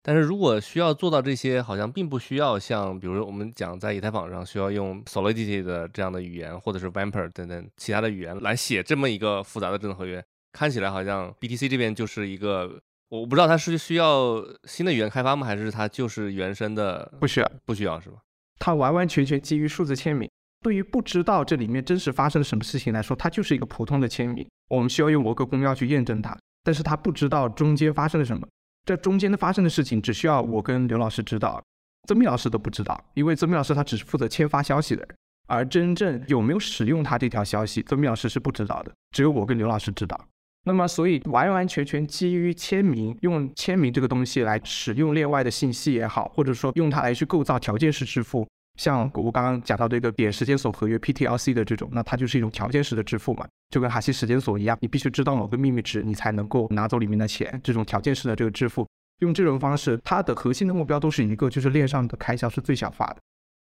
Speaker 2: 但是如果需要做到这些，好像并不需要像比如我们讲在以太坊上需要用 Solidity 的这样的语言，或者是 Vamper 等等其他的语言来写这么一个复杂的智能合约，看起来好像 BTC 这边就是一个，我不知道它是需要新的语言开发吗，还是它就是原生的？
Speaker 5: 不需要，
Speaker 2: 不需要是吧？
Speaker 5: 它完完全全基于数字签名。对于不知道这里面真实发生了什么事情来说，它就是一个普通的签名。我们需要用某个公钥去验证它，但是它不知道中间发生了什么。这中间的发生的事情，只需要我跟刘老师知道，曾密老师都不知道，因为曾密老师他只是负责签发消息的人，而真正有没有使用他这条消息，曾密老师是不知道的，只有我跟刘老师知道。那么，所以完完全全基于签名，用签名这个东西来使用链外的信息也好，或者说用它来去构造条件式支付，像我刚刚讲到这个点时间锁合约 PTLC 的这种，那它就是一种条件式的支付嘛，就跟哈希时间锁一样，你必须知道某个秘密值，你才能够拿走里面的钱。这种条件式的这个支付，用这种方式，它的核心的目标都是一个，就是链上的开销是最小化的，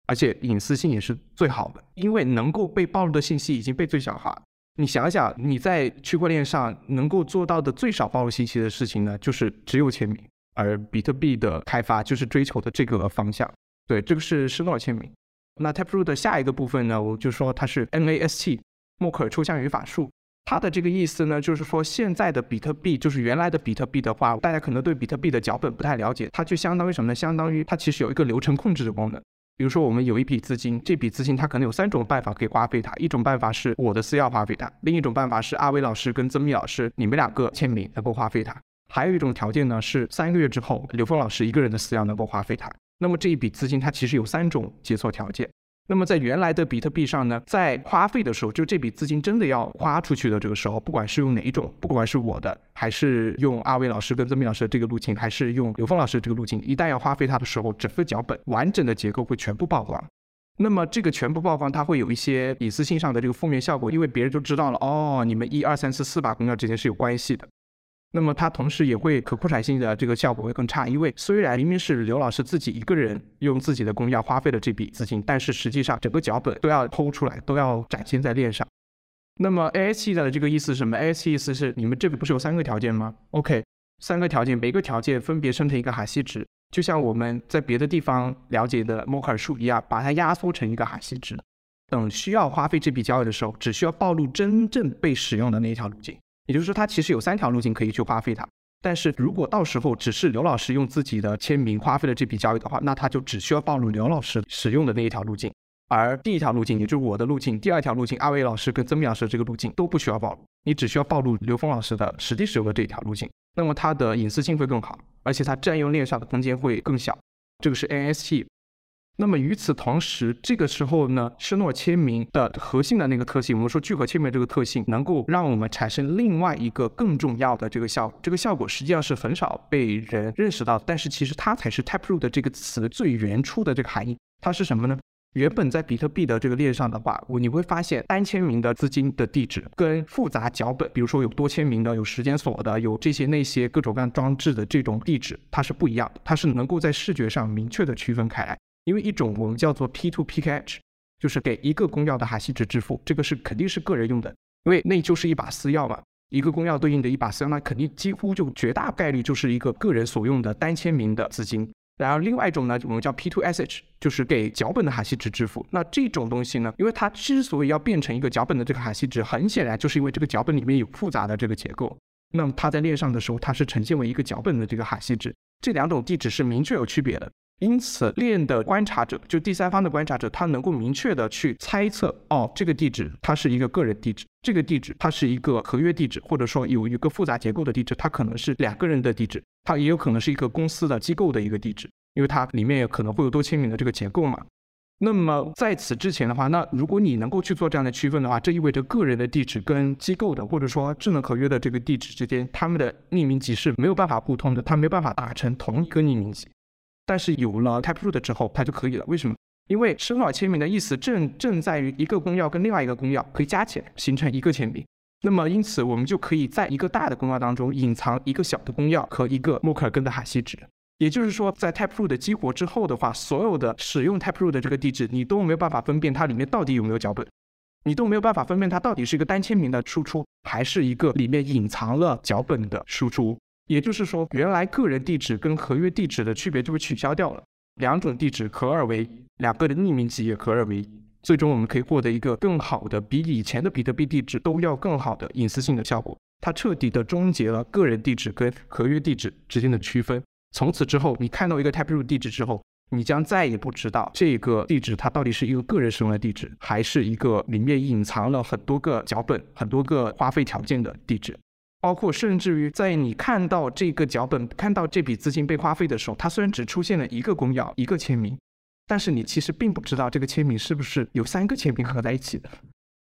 Speaker 5: 而且隐私性也是最好的，因为能够被暴露的信息已经被最小化。你想想，你在区块链上能够做到的最少暴露信息的事情呢，就是只有签名。而比特币的开发就是追求的这个方向。对，这个是施诺尔签名。那 Taproot 的下一个部分呢，我就说它是 NAST 默克尔抽象语法树。它的这个意思呢，就是说现在的比特币，就是原来的比特币的话，大家可能对比特币的脚本不太了解，它就相当于什么呢？相当于它其实有一个流程控制的功能。比如说，我们有一笔资金，这笔资金它可能有三种办法可以花费它。一种办法是我的私钥花费它，另一种办法是阿威老师跟曾密老师你们两个签名能够花费它，还有一种条件呢是三个月之后刘峰老师一个人的私钥能够花费它。那么这一笔资金它其实有三种解锁条件。那么在原来的比特币上呢，在花费的时候，就这笔资金真的要花出去的这个时候，不管是用哪一种，不管是我的，还是用阿威老师跟曾明老师的这个路径，还是用刘峰老师这个路径，一旦要花费它的时候，整个脚本完整的结构会全部曝光。那么这个全部曝光，它会有一些隐私性上的这个负面效果，因为别人就知道了，哦，你们一二三四四把公钥之间是有关系的。那么它同时也会可扩展性的这个效果会更差，因为虽然明明是刘老师自己一个人用自己的公钥花费了这笔资金，但是实际上整个脚本都要剖出来，都要展现在链上。那么 A S E 的这个意思是什么？A S E 意思是你们这里不是有三个条件吗？OK，三个条件，每个条件分别生成一个哈希值，就像我们在别的地方了解的默克尔树一样，把它压缩成一个哈希值。等需要花费这笔交易的时候，只需要暴露真正被使用的那一条路径。也就是说，它其实有三条路径可以去花费它。但是如果到时候只是刘老师用自己的签名花费了这笔交易的话，那他就只需要暴露刘老师使用的那一条路径，而第一条路径，也就是我的路径，第二条路径，阿伟老师跟曾明老师这个路径都不需要暴露，你只需要暴露刘峰老师的实际使用的这一条路径，那么它的隐私性会更好，而且它占用链上的空间会更小。这个是 NST。那么与此同时，这个时候呢，施诺签名的核心的那个特性，我们说聚合签名这个特性，能够让我们产生另外一个更重要的这个效果。这个效果实际上是很少被人认识到，但是其实它才是 Taproot 这个词最原初的这个含义。它是什么呢？原本在比特币的这个链上的话，你会发现单签名的资金的地址跟复杂脚本，比如说有多签名的、有时间锁的、有这些那些各种各样装置的这种地址，它是不一样的，它是能够在视觉上明确的区分开来。因为一种我们叫做 P2PKH，就是给一个公钥的哈希值支付，这个是肯定是个人用的，因为那就是一把私钥嘛，一个公钥对应的一把私钥，那肯定几乎就绝大概率就是一个个人所用的单签名的资金。然后另外一种呢，我们叫 P2SH，就是给脚本的哈希值支付。那这种东西呢，因为它之所以要变成一个脚本的这个哈希值，很显然就是因为这个脚本里面有复杂的这个结构，那么它在链上的时候，它是呈现为一个脚本的这个哈希值，这两种地址是明确有区别的。因此，链的观察者，就第三方的观察者，他能够明确的去猜测，哦，这个地址它是一个个人地址，这个地址它是一个合约地址，或者说有一个复杂结构的地址，它可能是两个人的地址，它也有可能是一个公司的机构的一个地址，因为它里面也可能会有多签名的这个结构嘛。那么在此之前的话，那如果你能够去做这样的区分的话，这意味着个人的地址跟机构的或者说智能合约的这个地址之间，他们的匿名级是没有办法互通的，它没有办法打成同一个匿名级。但是有了 Taproot 之后，它就可以了。为什么？因为深奥签名的意思正正在于一个公钥跟另外一个公钥可以加起来形成一个签名。那么因此，我们就可以在一个大的公钥当中隐藏一个小的公钥和一个默克尔根的哈希值。也就是说，在 Taproot 的激活之后的话，所有的使用 Taproot 的这个地址，你都没有办法分辨它里面到底有没有脚本，你都没有办法分辨它到底是一个单签名的输出，还是一个里面隐藏了脚本的输出。也就是说，原来个人地址跟合约地址的区别就被取消掉了，两种地址合二为一，两个的匿名级也合二为一，最终我们可以获得一个更好的、比以前的比特币地址都要更好的隐私性的效果。它彻底的终结了个人地址跟合约地址之间的区分。从此之后，你看到一个 Taproot 地址之后，你将再也不知道这个地址它到底是一个个人使用的地址，还是一个里面隐藏了很多个脚本、很多个花费条件的地址。包括甚至于在你看到这个脚本、看到这笔资金被花费的时候，它虽然只出现了一个公钥、一个签名，但是你其实并不知道这个签名是不是有三个签名合在一起的。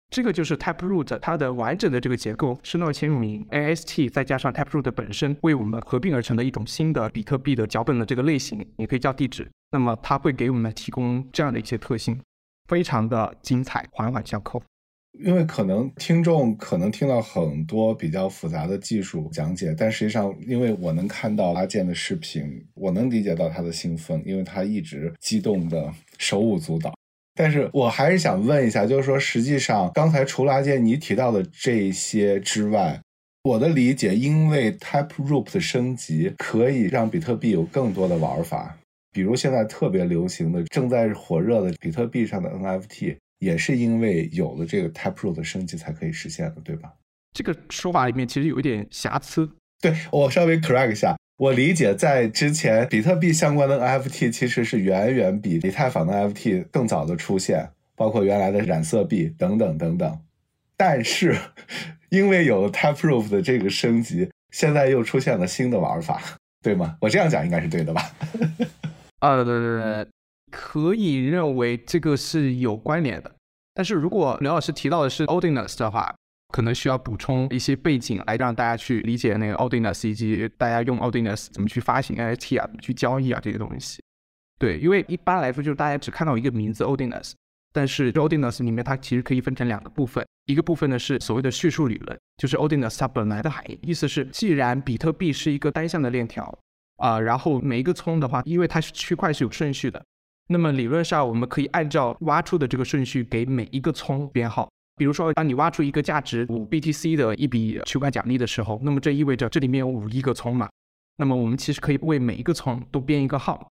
Speaker 5: 这个就是 Taproot 它的完整的这个结构，施诺签名 AST 再加上 Taproot 本身为我们合并而成的一种新的比特币的脚本的这个类型，也可以叫地址。那么它会给我们提供这样的一些特性，非常的精彩，环环相扣。
Speaker 3: 因为可能听众可能听到很多比较复杂的技术讲解，但实际上，因为我能看到阿健的视频，我能理解到他的兴奋，因为他一直激动的手舞足蹈。但是我还是想问一下，就是说，实际上刚才除了阿健你提到的这些之外，我的理解，因为 Type Root 的升级可以让比特币有更多的玩法，比如现在特别流行的、正在火热的比特币上的 NFT，也是因为有了这个 Taproot 的升级才可以实现的，对吧？
Speaker 5: 这个说法里面其实有一点瑕疵。
Speaker 3: 对我稍微 correct 一下，我理解在之前比特币相关的 NFT 其实是远远比以太坊的 NFT 更早的出现，包括原来的染色币等等等等，但是。因为有了 Taproot 的这个升级，现在又出现了新的玩法，对吗？我这样讲应该是对的吧？
Speaker 5: 啊，对对对，可以认为这个是有关联的。但是如果刘老师提到的是 Odinus 的话，可能需要补充一些背景来让大家去理解那个 Odinus 以及大家用 Odinus 怎么去发行 NFT 啊，怎么去交易啊这些东西。对，因为一般来说就是大家只看到一个名字 Odinus，。但是 Odinus 里面它其实可以分成两个部分，一个部分呢是所谓的叙述理论，就是 Odinus 它本来的含义，意思是既然比特币是一个单向的链条啊，然后每一个葱的话，因为它是区块是有顺序的，那么理论上我们可以按照挖出的这个顺序给每一个葱编号。比如说，当你挖出一个价值五 BTC 的一笔区块奖励的时候，那么这意味着这里面有五亿个葱嘛，那么我们其实可以为每一个葱都编一个号。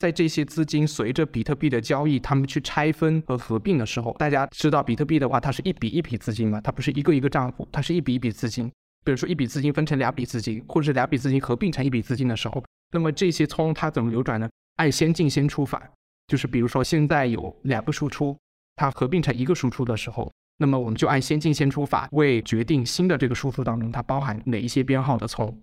Speaker 5: 在这些资金随着比特币的交易，他们去拆分和合并的时候，大家知道比特币的话，它是一笔一笔资金嘛，它不是一个一个账户，它是一笔一笔资金。比如说一笔资金分成两笔资金，或者是两笔资金合并成一笔资金的时候，那么这些葱它怎么流转呢？按先进先出法，就是比如说现在有两个输出，它合并成一个输出的时候，那么我们就按先进先出法为决定新的这个输出当中它包含哪一些编号的从。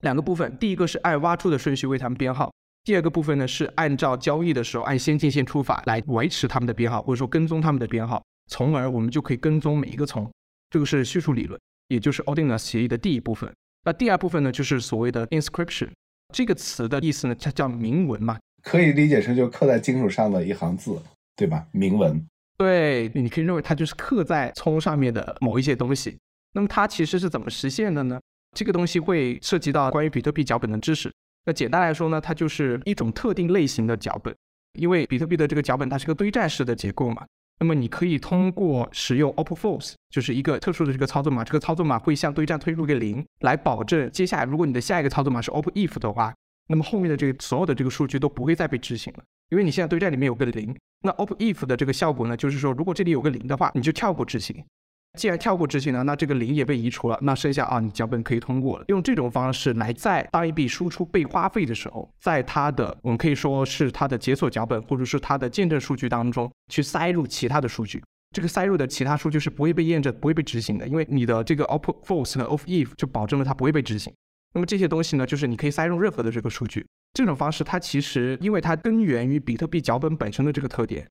Speaker 5: 两个部分，第一个是按挖出的顺序为它们编号。第二个部分呢，是按照交易的时候按先进先出法来维持他们的编号，或者说跟踪他们的编号，从而我们就可以跟踪每一个从。这个是叙述理论，也就是 Ordinals 协议的第一部分。那第二部分呢，就是所谓的 inscription 这个词的意思呢，它叫铭文嘛，
Speaker 3: 可以理解成就刻在金属上的一行字，对吧？铭文。
Speaker 5: 对，你可以认为它就是刻在葱上面的某一些东西。那么它其实是怎么实现的呢？这个东西会涉及到关于比特币脚本的知识。那简单来说呢，它就是一种特定类型的脚本，因为比特币的这个脚本它是个堆栈式的结构嘛。那么你可以通过使用 op false，就是一个特殊的这个操作码，这个操作码会向堆栈推入个零，来保证接下来如果你的下一个操作码是 op if 的话，那么后面的这个所有的这个数据都不会再被执行了，因为你现在堆栈里面有个零。那 op if 的这个效果呢，就是说如果这里有个零的话，你就跳过执行。既然跳过执行了，那这个零也被移除了，那剩下啊，你脚本可以通过了。用这种方式来在当一笔输出被花费的时候，在它的我们可以说是它的解锁脚本或者是它的见证数据当中去塞入其他的数据。这个塞入的其他数据是不会被验证、不会被执行的，因为你的这个 op false 和 of if 就保证了它不会被执行。那么这些东西呢，就是你可以塞入任何的这个数据。这种方式它其实因为它根源于比特币脚本本身的这个特点。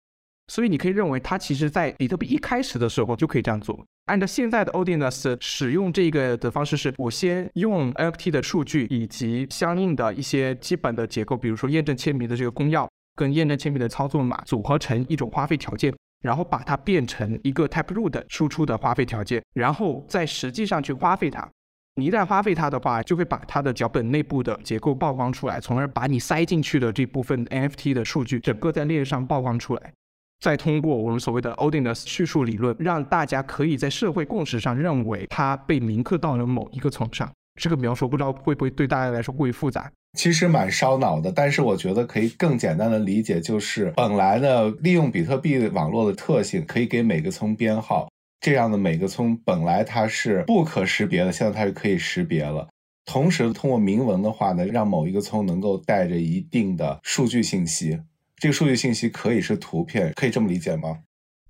Speaker 5: 所以你可以认为，它其实在比特币一开始的时候就可以这样做。按照现在的 ODNS 使用这个的方式，是我先用 NFT 的数据以及相应的一些基本的结构，比如说验证签名的这个公钥跟验证签名的操作码组合成一种花费条件，然后把它变成一个 type root 输出的花费条件，然后再实际上去花费它。你一旦花费它的话，就会把它的脚本内部的结构曝光出来，从而把你塞进去的这部分 NFT 的数据整个在链上曝光出来。再通过我们所谓的 Ordinals 叙述理论，让大家可以在社会共识上认为它被铭刻到了某一个层上。这个描述不知道会不会对大家来说过于复杂？
Speaker 3: 其实蛮烧脑的，但是我觉得可以更简单的理解，就是本来呢，利用比特币网络的特性，可以给每个层编号，这样的每个葱本来它是不可识别的，现在它是可以识别了。同时通过铭文的话呢，让某一个葱能够带着一定的数据信息。这个数据信息可以是图片，可以这么理解吗？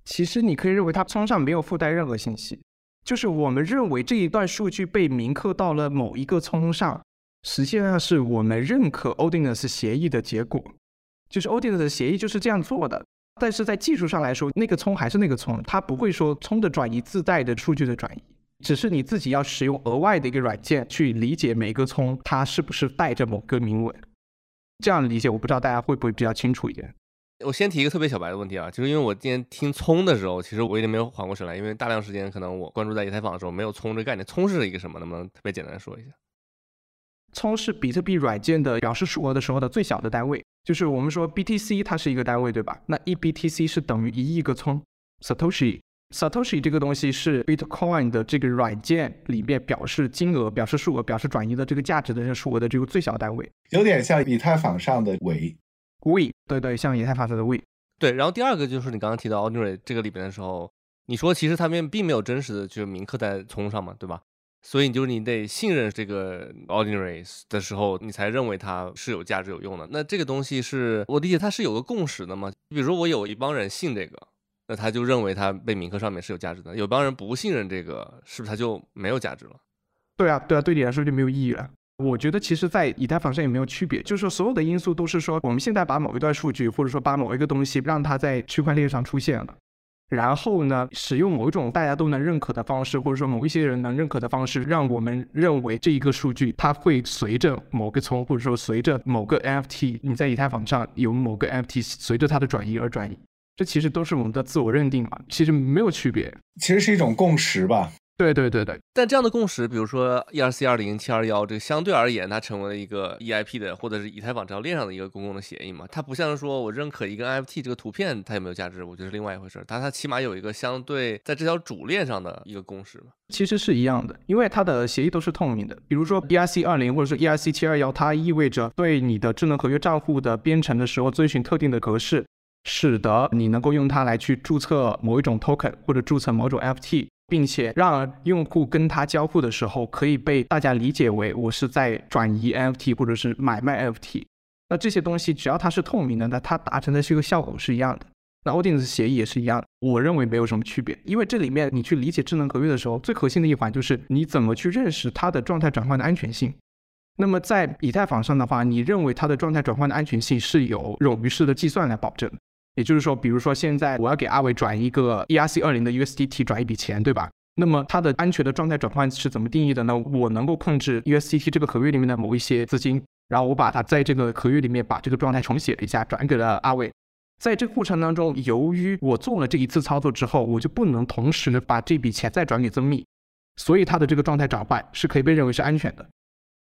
Speaker 5: 其实你可以认为它葱上没有附带任何信息，就是我们认为这一段数据被铭刻到了某一个葱上，实际上是我们认可 Ordinals 协议的结果，就是 Ordinals 协议就是这样做的。但是在技术上来说，那个葱还是那个葱，它不会说葱的转移自带的数据的转移，只是你自己要使用额外的一个软件去理解每个葱它是不是带着某个铭文。这样理解，我不知道大家会不会比较清楚一点。
Speaker 2: 我先提一个特别小白的问题啊，就是因为我今天听葱的时候，其实我有点没有缓过神来，因为大量时间可能我关注在以太坊的时候没有葱这个概念，葱是一个什么？能不能特别简单说一下？
Speaker 5: 聪是比特币软件的表示数额的时候的最小的单位，就是我们说 BTC 它是一个单位，对吧？那一 BTC 是等于一亿个聪，Satoshi。Satoshi 这个东西是 Bitcoin 的这个软件里面表示金额、表示数额、表示转移的这个价值的这个数额的这个最小单位，
Speaker 3: 有点像以太坊上的维。
Speaker 5: We 对对，像以太坊上的 We。
Speaker 2: 对，然后第二个就是你刚刚提到 Ordinary 这个里边的时候，你说其实他们并没有真实的就是铭刻在聪上嘛，对吧？所以就是你得信任这个 ordinary 的时候，你才认为它是有价值有用的。那这个东西是我理解它是有个共识的嘛？比如说我有一帮人信这个。那他就认为它被铭刻上面是有价值的。有帮人不信任这个，是不是他就没有价值了？
Speaker 5: 对啊，对啊，对你来说就没有意义了。我觉得其实，在以太坊上也没有区别，就是说所有的因素都是说，我们现在把某一段数据，或者说把某一个东西让它在区块链上出现了，然后呢，使用某一种大家都能认可的方式，或者说某一些人能认可的方式，让我们认为这一个数据它会随着某个从，或者说随着某个 NFT，你在以太坊上有某个 NFT 随着它的转移而转移。这其实都是我们的自我认定嘛，其实没有区别，
Speaker 3: 其实是一种共识吧。
Speaker 5: 对对对对，
Speaker 2: 但这样的共识，比如说 ERC 二零七二幺，这个相对而言，它成为了一个 EIP 的或者是以太坊这条链上的一个公共的协议嘛。它不像说我认可一个 NFT 这个图片，它有没有价值，我觉得是另外一回事。但它起码有一个相对在这条主链上的一个共识嘛。
Speaker 5: 其实是一样的，因为它的协议都是透明的。比如说 ERC 二零或者是 ERC 七二幺，它意味着对你的智能合约账户的编程的时候遵循特定的格式。使得你能够用它来去注册某一种 token 或者注册某种 FT，并且让用户跟它交互的时候可以被大家理解为我是在转移 NFT 或者是买卖 NFT。那这些东西只要它是透明的，那它达成的这个效果是一样的。那 o d i n 协议也是一样的，我认为没有什么区别，因为这里面你去理解智能合约的时候，最核心的一环就是你怎么去认识它的状态转换的安全性。那么在以太坊上的话，你认为它的状态转换的安全性是由冗余式的计算来保证。也就是说，比如说现在我要给阿伟转一个 ERC 二零的 USDT 转一笔钱，对吧？那么它的安全的状态转换是怎么定义的呢？我能够控制 USDT 这个合约里面的某一些资金，然后我把它在这个合约里面把这个状态重写了一下，转给了阿伟。在这个过程当中，由于我做了这一次操作之后，我就不能同时呢把这笔钱再转给曾密，所以它的这个状态转换是可以被认为是安全的。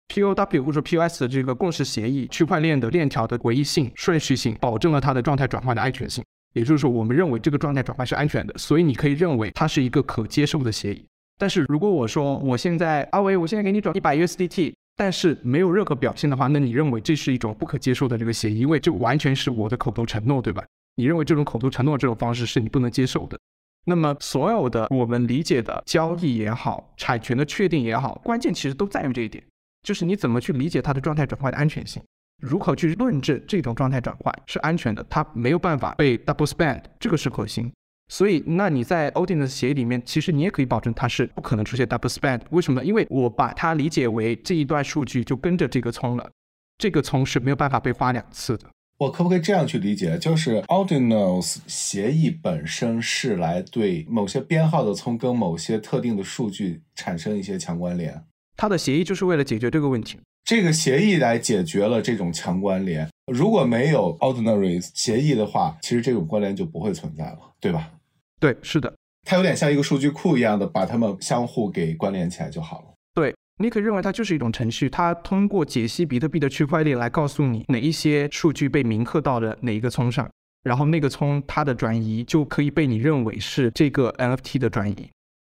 Speaker 5: POW 或者 POS 的这个共识协议，区块链的链条的唯一性、顺序性，保证了它的状态转换的安全性。也就是说，我们认为这个状态转换是安全的，所以你可以认为它是一个可接受的协议。但是如果我说我现在阿伟，我现在给你转一百 USDT，但是没有任何表现的话，那你认为这是一种不可接受的这个协议，因为这完全是我的口头承诺，对吧？你认为这种口头承诺这种方式是你不能接受的。那么所有的我们理解的交易也好，产权的确定也好，关键其实都在于这一点。就是你怎么去理解它的状态转换的安全性，如何去论证这种状态转换是安全的，它没有办法被 double spend，这个是核心。所以，那你在 Odin 的协议里面，其实你也可以保证它是不可能出现 double spend。为什么？因为我把它理解为这一段数据就跟着这个葱了，这个葱是没有办法被花两次的。
Speaker 3: 我可不可以这样去理解？就是 Ordinals 协议本身是来对某些编号的葱跟某些特定的数据产生一些强关联。
Speaker 5: 它的协议就是为了解决这个问题，
Speaker 3: 这个协议来解决了这种强关联。如果没有 Ordinary 协议的话，其实这种关联就不会存在了，对吧？
Speaker 5: 对，是的，
Speaker 3: 它有点像一个数据库一样的，把它们相互给关联起来就好了。
Speaker 5: 对，你可以认为它就是一种程序，它通过解析比特币的区块链来告诉你哪一些数据被铭刻到了哪一个葱上，然后那个葱它的转移就可以被你认为是这个 NFT 的转移。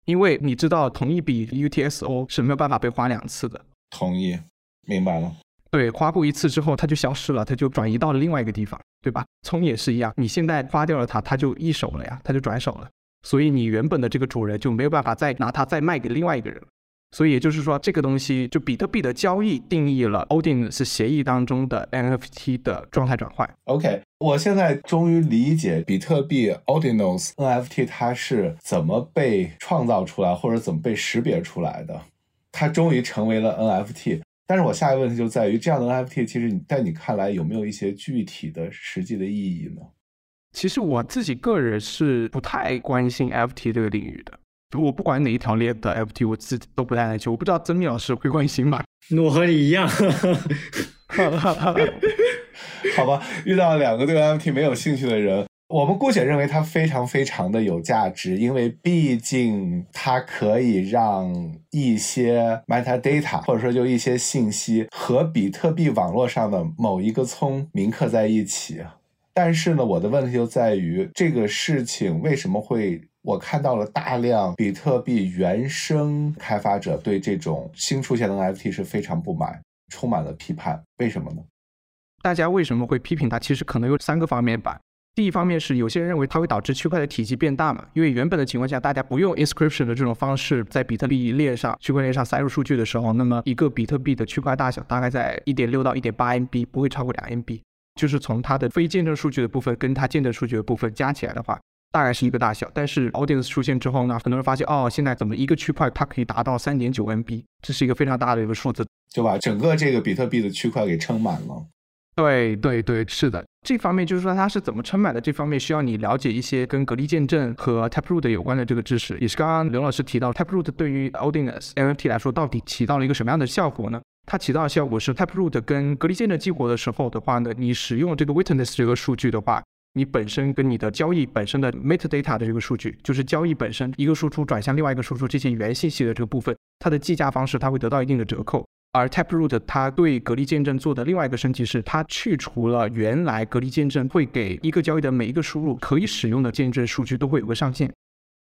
Speaker 5: 因为你知道，同一笔 U T S O 是没有办法被花两次的。
Speaker 3: 同意，明白了。
Speaker 5: 对，花过一次之后，它就消失了，它就转移到了另外一个地方，对吧？葱也是一样，你现在花掉了它，它就一手了呀，它就转手了。所以你原本的这个主人就没有办法再拿它再卖给另外一个人。所以也就是说，这个东西就比特币的交易定义了 Odin 是协议当中的 NFT 的状态转换。
Speaker 3: OK，我现在终于理解比特币 Ordinals NFT 它是怎么被创造出来，或者怎么被识别出来的。它终于成为了 NFT。但是我下一个问题就在于，这样的 NFT 其实你在你看来有没有一些具体的实际的意义呢？
Speaker 5: 其实我自己个人是不太关心 NFT 这个领域的。我不管哪一条链的 FT，我自己都不太来求。我不知道曾密老师会关心吗？
Speaker 4: 我和你一样。
Speaker 3: 好吧，遇到两个对 FT 没有兴趣的人，我们姑且认为它非常非常的有价值，因为毕竟它可以让一些 metadata 或者说就一些信息和比特币网络上的某一个聪铭刻在一起。但是呢，我的问题就在于这个事情为什么会我看到了大量比特币原生开发者对这种新出现的 NFT 是非常不满，充满了批判。为什么呢？
Speaker 5: 大家为什么会批评它？其实可能有三个方面吧。第一方面是有些人认为它会导致区块的体积变大嘛，因为原本的情况下，大家不用 inscription 的这种方式在比特币链上、区块链上塞入数据的时候，那么一个比特币的区块大小大概在一点六到一点八 MB，不会超过两 MB。就是从它的非见证数据的部分跟它见证数据的部分加起来的话，大概是一个大小。但是 Audience 出现之后呢，很多人发现哦，现在怎么一个区块它可以达到三点九 MB，这是一个非常大的一个数字，
Speaker 3: 就把整个这个比特币的区块给撑满了。
Speaker 5: 对对对，是的，这方面就是说它是怎么撑满的，这方面需要你了解一些跟隔离见证和 Taproot 有关的这个知识，也是刚刚刘老师提到 Taproot 对于 Audience NFT 来说到底起到了一个什么样的效果呢？它起到的效果是 Taproot 跟隔离见证激活的时候的话呢，你使用这个 Witness 这个数据的话，你本身跟你的交易本身的 Metadata 的这个数据，就是交易本身一个输出转向另外一个输出这些原信息的这个部分，它的计价方式它会得到一定的折扣。而 Taproot 它对隔离见证做的另外一个升级是，它去除了原来隔离见证会给一个交易的每一个输入可以使用的见证数据都会有个上限，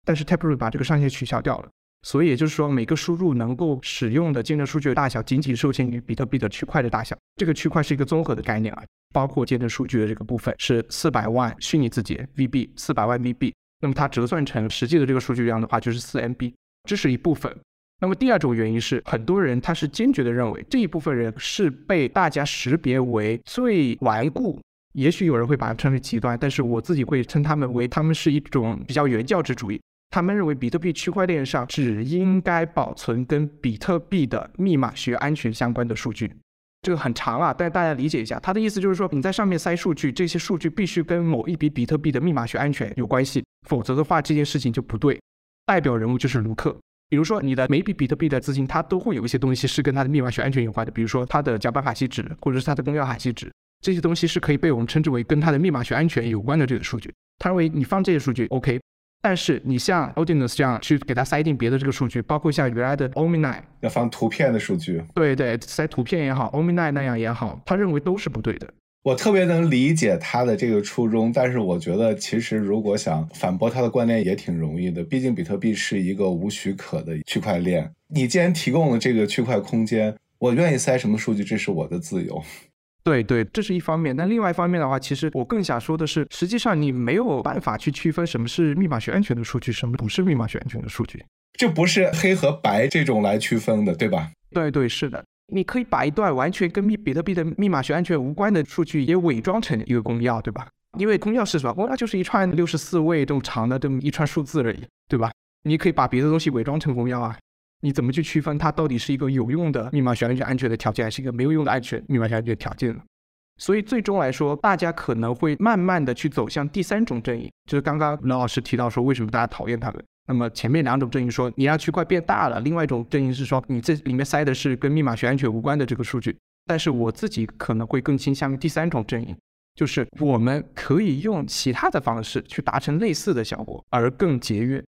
Speaker 5: 但是 Taproot 把这个上限取消掉了，所以也就是说每个输入能够使用的见证数据的大小仅仅受限于比特币的区块的大小。这个区块是一个综合的概念啊，包括见证数据的这个部分是四百万虚拟字节 VB，四百万 VB，那么它折算成实际的这个数据量的话就是四 MB，这是一部分。那么第二种原因是，很多人他是坚决的认为这一部分人是被大家识别为最顽固，也许有人会把它称为极端，但是我自己会称他们为他们是一种比较原教旨主义。他们认为比特币区块链上只应该保存跟比特币的密码学安全相关的数据。这个很长啊，但大家理解一下，他的意思就是说你在上面塞数据，这些数据必须跟某一笔比特币的密码学安全有关系，否则的话这件事情就不对。代表人物就是卢克。比如说，你的每笔比特币的资金，它都会有一些东西是跟它的密码学安全有关的。比如说，它的甲板海西值，或者是它的公钥海西值，这些东西是可以被我们称之为跟它的密码学安全有关的这个数据。他认为你放这些数据 OK，但是你像 Audience 这样去给它塞进别的这个数据，包括像原来的 Omni
Speaker 3: 要放图片的数据，
Speaker 5: 对对，塞图片也好，Omni 那样也好，他认为都是不对的。
Speaker 3: 我特别能理解他的这个初衷，但是我觉得其实如果想反驳他的观点也挺容易的。毕竟比特币是一个无许可的区块链，你既然提供了这个区块空间，我愿意塞什么数据，这是我的自由。
Speaker 5: 对对，这是一方面。但另外一方面的话，其实我更想说的是，实际上你没有办法去区分什么是密码学安全的数据，什么不是密码学安全的数据，
Speaker 3: 这不是黑和白这种来区分的，对吧？
Speaker 5: 对对，是的。你可以把一段完全跟密比特币的密码学安全无关的数据也伪装成一个公钥，对吧？因为公钥是什么？公钥就是一串六十四位这么长的这么一串数字而已，对吧？你可以把别的东西伪装成公钥啊。你怎么去区分它到底是一个有用的密码学安全安全的条件，还是一个没有用的安全密码学安全条件呢？所以最终来说，大家可能会慢慢的去走向第三种阵营，就是刚刚刘老师提到说，为什么大家讨厌他们？那么前面两种阵营说你让区块变大了，另外一种阵营是说你这里面塞的是跟密码学安全无关的这个数据。但是我自己可能会更倾向于第三种阵营，就是我们可以用其他的方式去达成类似的效果，而更节约。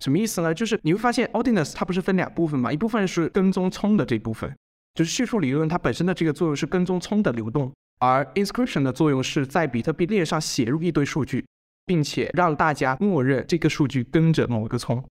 Speaker 5: 什么意思呢？就是你会发现 Ordinance 它不是分两部分嘛？一部分是跟踪葱的这部分，就是叙述理论它本身的这个作用是跟踪葱的流动，而 Inscription 的作用是在比特币链上写入一堆数据。并且让大家默认这个数据跟着某个葱，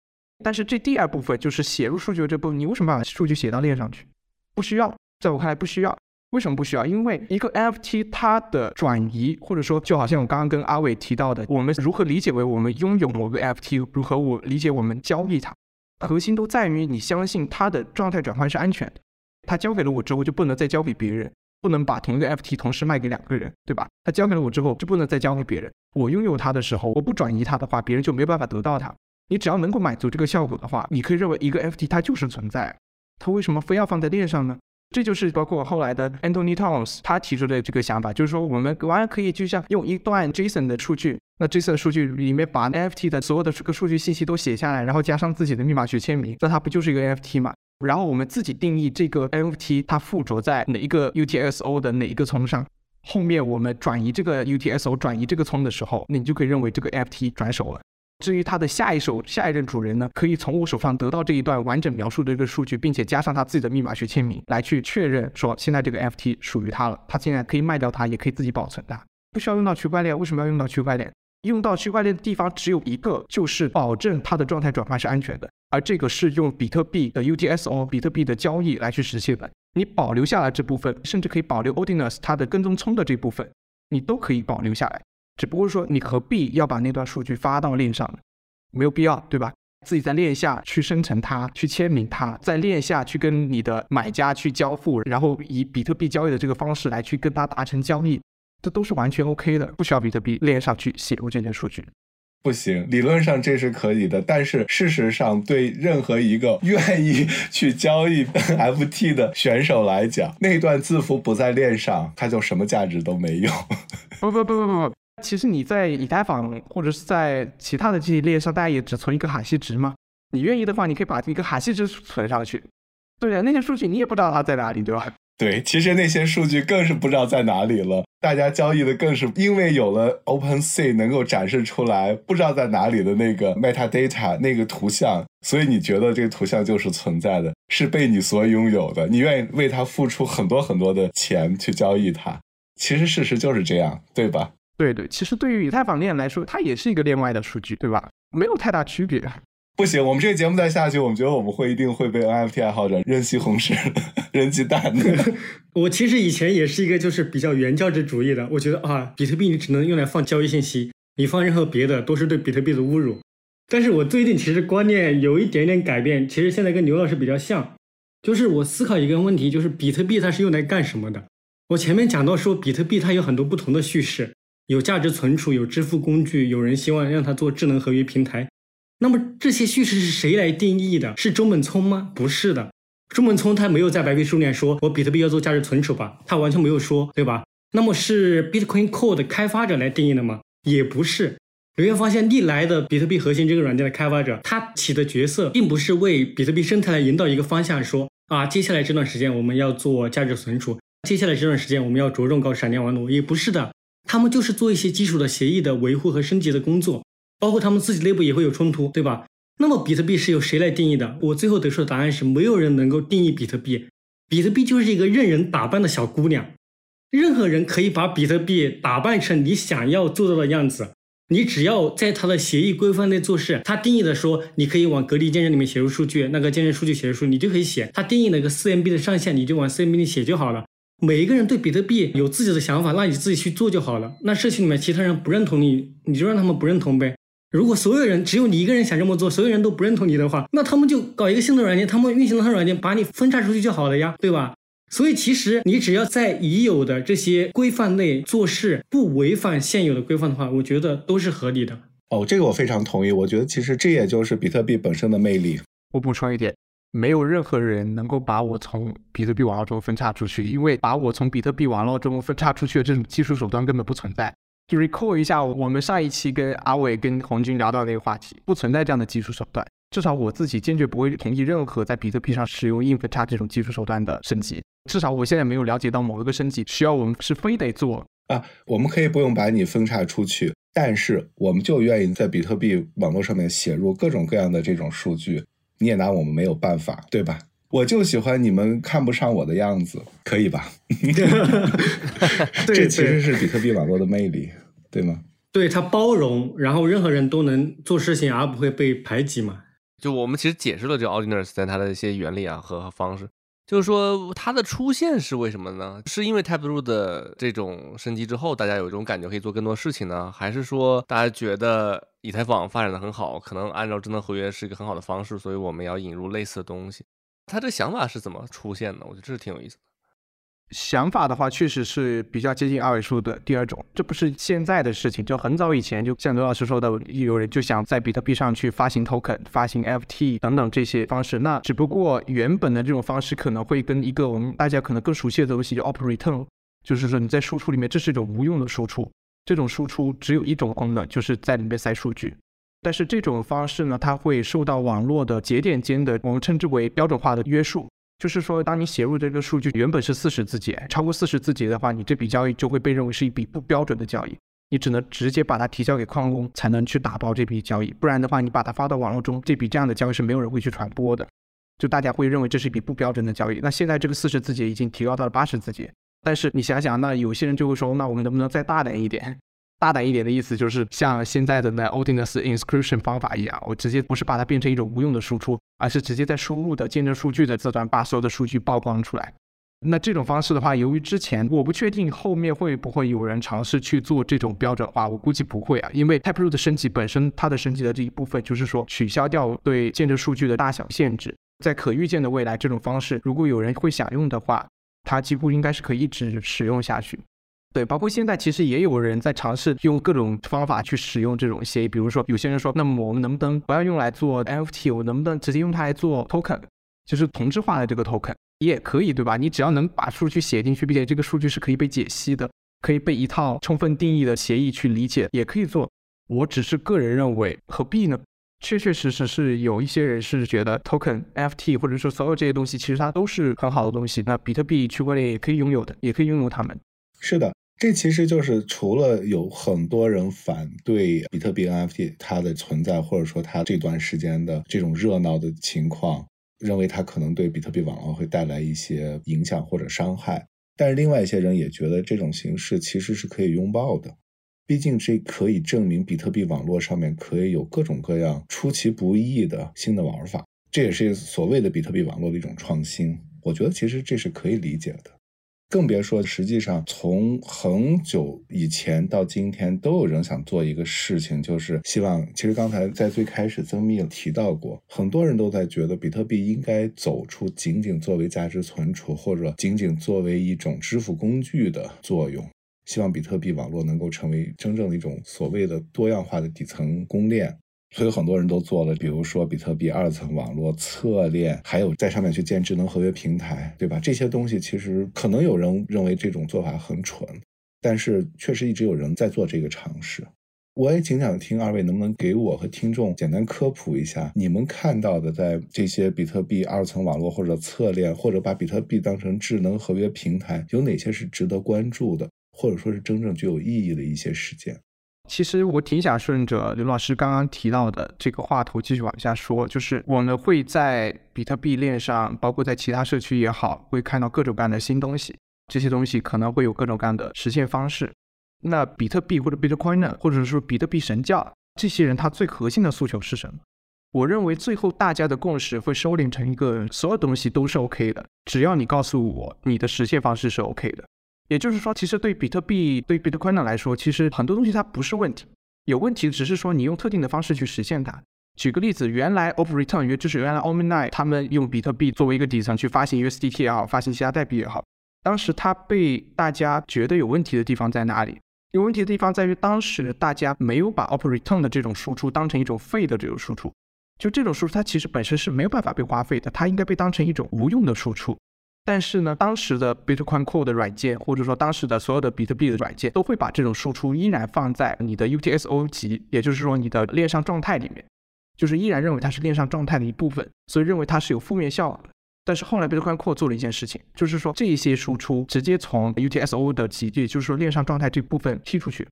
Speaker 5: 但是这第二部分就是写入数据的这部分，你为什么把数据写到链上去？不需要，在我看来不需要。为什么不需要？因为一个 NFT 它的转移，或者说就好像我刚刚跟阿伟提到的，我们如何理解为我们拥有某个 NFT，如何我理解我们交易它，核心都在于你相信它的状态转换是安全的，它交给了我之后就不能再交给别人。不能把同一个 FT 同时卖给两个人，对吧？他交给了我之后，就不能再交给别人。我拥有它的时候，我不转移它的话，别人就没有办法得到它。你只要能够满足这个效果的话，你可以认为一个 FT 它就是存在。它为什么非要放在链上呢？这就是包括后来的 Anthony Towns 他提出的这个想法，就是说我们完全可以就像用一段 JSON 的数据，那 JSON 数据里面把 NFT 的所有的这个数据信息都写下来，然后加上自己的密码学签名，那它不就是一个 NFT 吗？然后我们自己定义这个 NFT 它附着在哪一个 UTSO 的哪一个层上，后面我们转移这个 UTSO 转移这个葱的时候，那你就可以认为这个 NFT 转手了。至于它的下一手下一任主人呢，可以从我手上得到这一段完整描述的这个数据，并且加上他自己的密码学签名来去确认说现在这个 FT 属于他了。他现在可以卖掉它，也可以自己保存它，不需要用到区块链。为什么要用到区块链？用到区块链的地方只有一个，就是保证它的状态转换是安全的，而这个是用比特币的 U T S O 比特币的交易来去实现的。你保留下来这部分，甚至可以保留 Odinus 它的跟踪葱的这部分，你都可以保留下来。只不过说你何必要把那段数据发到链上呢？没有必要，对吧？自己在链下去生成它，去签名它，在链下去跟你的买家去交付，然后以比特币交易的这个方式来去跟他达成交易，这都是完全 OK 的，不需要比特币链上去写入这些数据。
Speaker 3: 不行，理论上这是可以的，但是事实上，对任何一个愿意去交易 FT 的选手来讲，那段字符不在链上，它就什么价值都没有。
Speaker 5: 不不不不不不，其实你在以太坊或者是在其他的这些链上，大家也只存一个哈希值嘛。你愿意的话，你可以把一个哈希值存上去。对呀，那些数据你也不知道它在哪里，对吧？
Speaker 3: 对，其实那些数据更是不知道在哪里了。大家交易的更是因为有了 OpenSea 能够展示出来不知道在哪里的那个 metadata 那个图像，所以你觉得这个图像就是存在的，是被你所拥有的，你愿意为它付出很多很多的钱去交易它。其实事实就是这样，对吧？
Speaker 5: 对对，其实对于以太坊链来说，它也是一个链外的数据，对吧？没有太大区别。
Speaker 3: 不行，我们这个节目再下去，我们觉得我们会一定会被 NFT 爱好者扔西红柿、扔鸡蛋的。
Speaker 4: 我其实以前也是一个就是比较原教旨主义的，我觉得啊，比特币你只能用来放交易信息，你放任何别的都是对比特币的侮辱。但是我最近其实观念有一点点改变，其实现在跟刘老师比较像，就是我思考一个问题，就是比特币它是用来干什么的？我前面讲到说，比特币它有很多不同的叙事，有价值存储，有支付工具，有人希望让它做智能合约平台。那么这些叙事是谁来定义的？是中本聪吗？不是的，中本聪他没有在白皮书里面说我比特币要做价值存储吧，他完全没有说，对吧？那么是 Bitcoin Core 开发者来定义的吗？也不是。你会发现，历来的比特币核心这个软件的开发者，他起的角色并不是为比特币生态来引导一个方向，说啊，接下来这段时间我们要做价值存储，接下来这段时间我们要着重搞闪电网络，也不是的，他们就是做一些基础的协议的维护和升级的工作。包括他们自己内部也会有冲突，对吧？那么比特币是由谁来定义的？我最后得出的答案是，没有人能够定义比特币。比特币就是一个任人打扮的小姑娘，任何人可以把比特币打扮成你想要做到的样子。你只要在它的协议规范内做事，它定义的说你可以往隔离见证里面写入数据，那个见证数据写入数，你就可以写。它定义了一个四 MB 的上限，你就往四 MB 里写就好了。每一个人对比特币有自己的想法，那你自己去做就好了。那社区里面其他人不认同你，你就让他们不认同呗。如果所有人只有你一个人想这么做，所有人都不认同你的话，那他们就搞一个新的软件，他们运行的软件把你分叉出去就好了呀，对吧？所以其实你只要在已有的这些规范内做事，不违反现有的规范的话，我觉得都是合理的。
Speaker 3: 哦，这个我非常同意。我觉得其实这也就是比特币本身的魅力。
Speaker 5: 我补充一点，没有任何人能够把我从比特币网络中分叉出去，因为把我从比特币网络中分叉出去的这种技术手段根本不存在。就 recall 一下，我们上一期跟阿伟、跟红军聊到那个话题，不存在这样的技术手段。至少我自己坚决不会同意任何在比特币上使用硬分叉这种技术手段的升级。至少我现在没有了解到某一个升级需要我们是非得做
Speaker 3: 啊。我们可以不用把你分叉出去，但是我们就愿意在比特币网络上面写入各种各样的这种数据，你也拿我们没有办法，对吧？我就喜欢你们看不上我的样子，可以吧？这其实是比特币网络的魅力，对吗？
Speaker 4: 对，它包容，然后任何人都能做事情，而不会被排挤嘛。
Speaker 2: 就我们其实解释了这个 Ordinals 在它的一些原理啊和方式，就是说它的出现是为什么呢？是因为 Taproot 的这种升级之后，大家有这种感觉可以做更多事情呢？还是说大家觉得以太坊发展的很好，可能按照智能合约是一个很好的方式，所以我们要引入类似的东西？他这想法是怎么出现的？我觉得这是挺有意思的。
Speaker 5: 想法的话，确实是比较接近二位数的第二种。这不是现在的事情，就很早以前，就像刘老师说的，有人就想在比特币上去发行 token、发行 FT 等等这些方式。那只不过原本的这种方式可能会跟一个我们大家可能更熟悉的东西叫 operate，就是说你在输出里面，这是一种无用的输出。这种输出只有一种功能，就是在里面塞数据。但是这种方式呢，它会受到网络的节点间的我们称之为标准化的约束。就是说，当你写入这个数据原本是四十字节，超过四十字节的话，你这笔交易就会被认为是一笔不标准的交易，你只能直接把它提交给矿工才能去打包这笔交易，不然的话，你把它发到网络中，这笔这样的交易是没有人会去传播的，就大家会认为这是一笔不标准的交易。那现在这个四十字节已经提高到了八十字节，但是你想想，那有些人就会说，那我们能不能再大胆一点？大胆一点的意思就是像现在的那 Odinus inscription 方法一样，我直接不是把它变成一种无用的输出，而是直接在输入的见证数据的这段把所有的数据曝光出来。那这种方式的话，由于之前我不确定后面会不会有人尝试去做这种标准化，我估计不会啊，因为 Taproot 的升级本身它的升级的这一部分就是说取消掉对见证数据的大小限制，在可预见的未来，这种方式如果有人会想用的话，它几乎应该是可以一直使用下去。对，包括现在其实也有人在尝试用各种方法去使用这种协议，比如说有些人说，那么我们能不能不要用来做 NFT，我能不能直接用它来做 token，就是同质化的这个 token 也可以，对吧？你只要能把数据写进去，并且这个数据是可以被解析的，可以被一套充分定义的协议去理解，也可以做。我只是个人认为，何必呢？确确实实是有一些人是觉得 token、NFT 或者说所有这些东西，其实它都是很好的东西，那比特币区块链也可以拥有的，也可以拥有它们。
Speaker 3: 是的。这其实就是除了有很多人反对比特币 NFT 它的存在，或者说它这段时间的这种热闹的情况，认为它可能对比特币网络会带来一些影响或者伤害。但是另外一些人也觉得这种形式其实是可以拥抱的，毕竟这可以证明比特币网络上面可以有各种各样出其不意的新的玩法，这也是所谓的比特币网络的一种创新。我觉得其实这是可以理解的。更别说，实际上从很久以前到今天，都有人想做一个事情，就是希望。其实刚才在最开始，曾密有提到过，很多人都在觉得比特币应该走出仅仅作为价值存储或者仅仅作为一种支付工具的作用，希望比特币网络能够成为真正的一种所谓的多样化的底层公链。所以很多人都做了，比如说比特币二层网络侧链，还有在上面去建智能合约平台，对吧？这些东西其实可能有人认为这种做法很蠢，但是确实一直有人在做这个尝试。我也挺想听二位能不能给我和听众简单科普一下，你们看到的在这些比特币二层网络或者侧链，或者把比特币当成智能合约平台，有哪些是值得关注的，或者说是真正具有意义的一些事件？
Speaker 5: 其实我挺想顺着刘老师刚刚提到的这个话头继续往下说，就是我们会在比特币链上，包括在其他社区也好，会看到各种各样的新东西。这些东西可能会有各种各样的实现方式。那比特币或者 Bitcoin 或者说比特币神教这些人，他最核心的诉求是什么？我认为最后大家的共识会收敛成一个，所有东西都是 OK 的，只要你告诉我你的实现方式是 OK 的。也就是说，其实对比特币、对 Bitcoin 来说，其实很多东西它不是问题，有问题只是说你用特定的方式去实现它。举个例子，原来 Op Return 约就是原来 Omni 他们用比特币作为一个底层去发行 USDT 也好，发行其他代币也好，当时它被大家觉得有问题的地方在哪里？有问题的地方在于当时大家没有把 Op Return 的这种输出当成一种费的这种输出，就这种输出它其实本身是没有办法被花费的，它应该被当成一种无用的输出。但是呢，当时的 Bitcoin Core 的软件，或者说当时的所有的比特币的软件，都会把这种输出依然放在你的 UTXO 级，也就是说你的链上状态里面，就是依然认为它是链上状态的一部分，所以认为它是有负面效果的。但是后来 Bitcoin Core 做了一件事情，就是说这些输出直接从 UTXO 的级，也就是说链上状态这部分踢出去，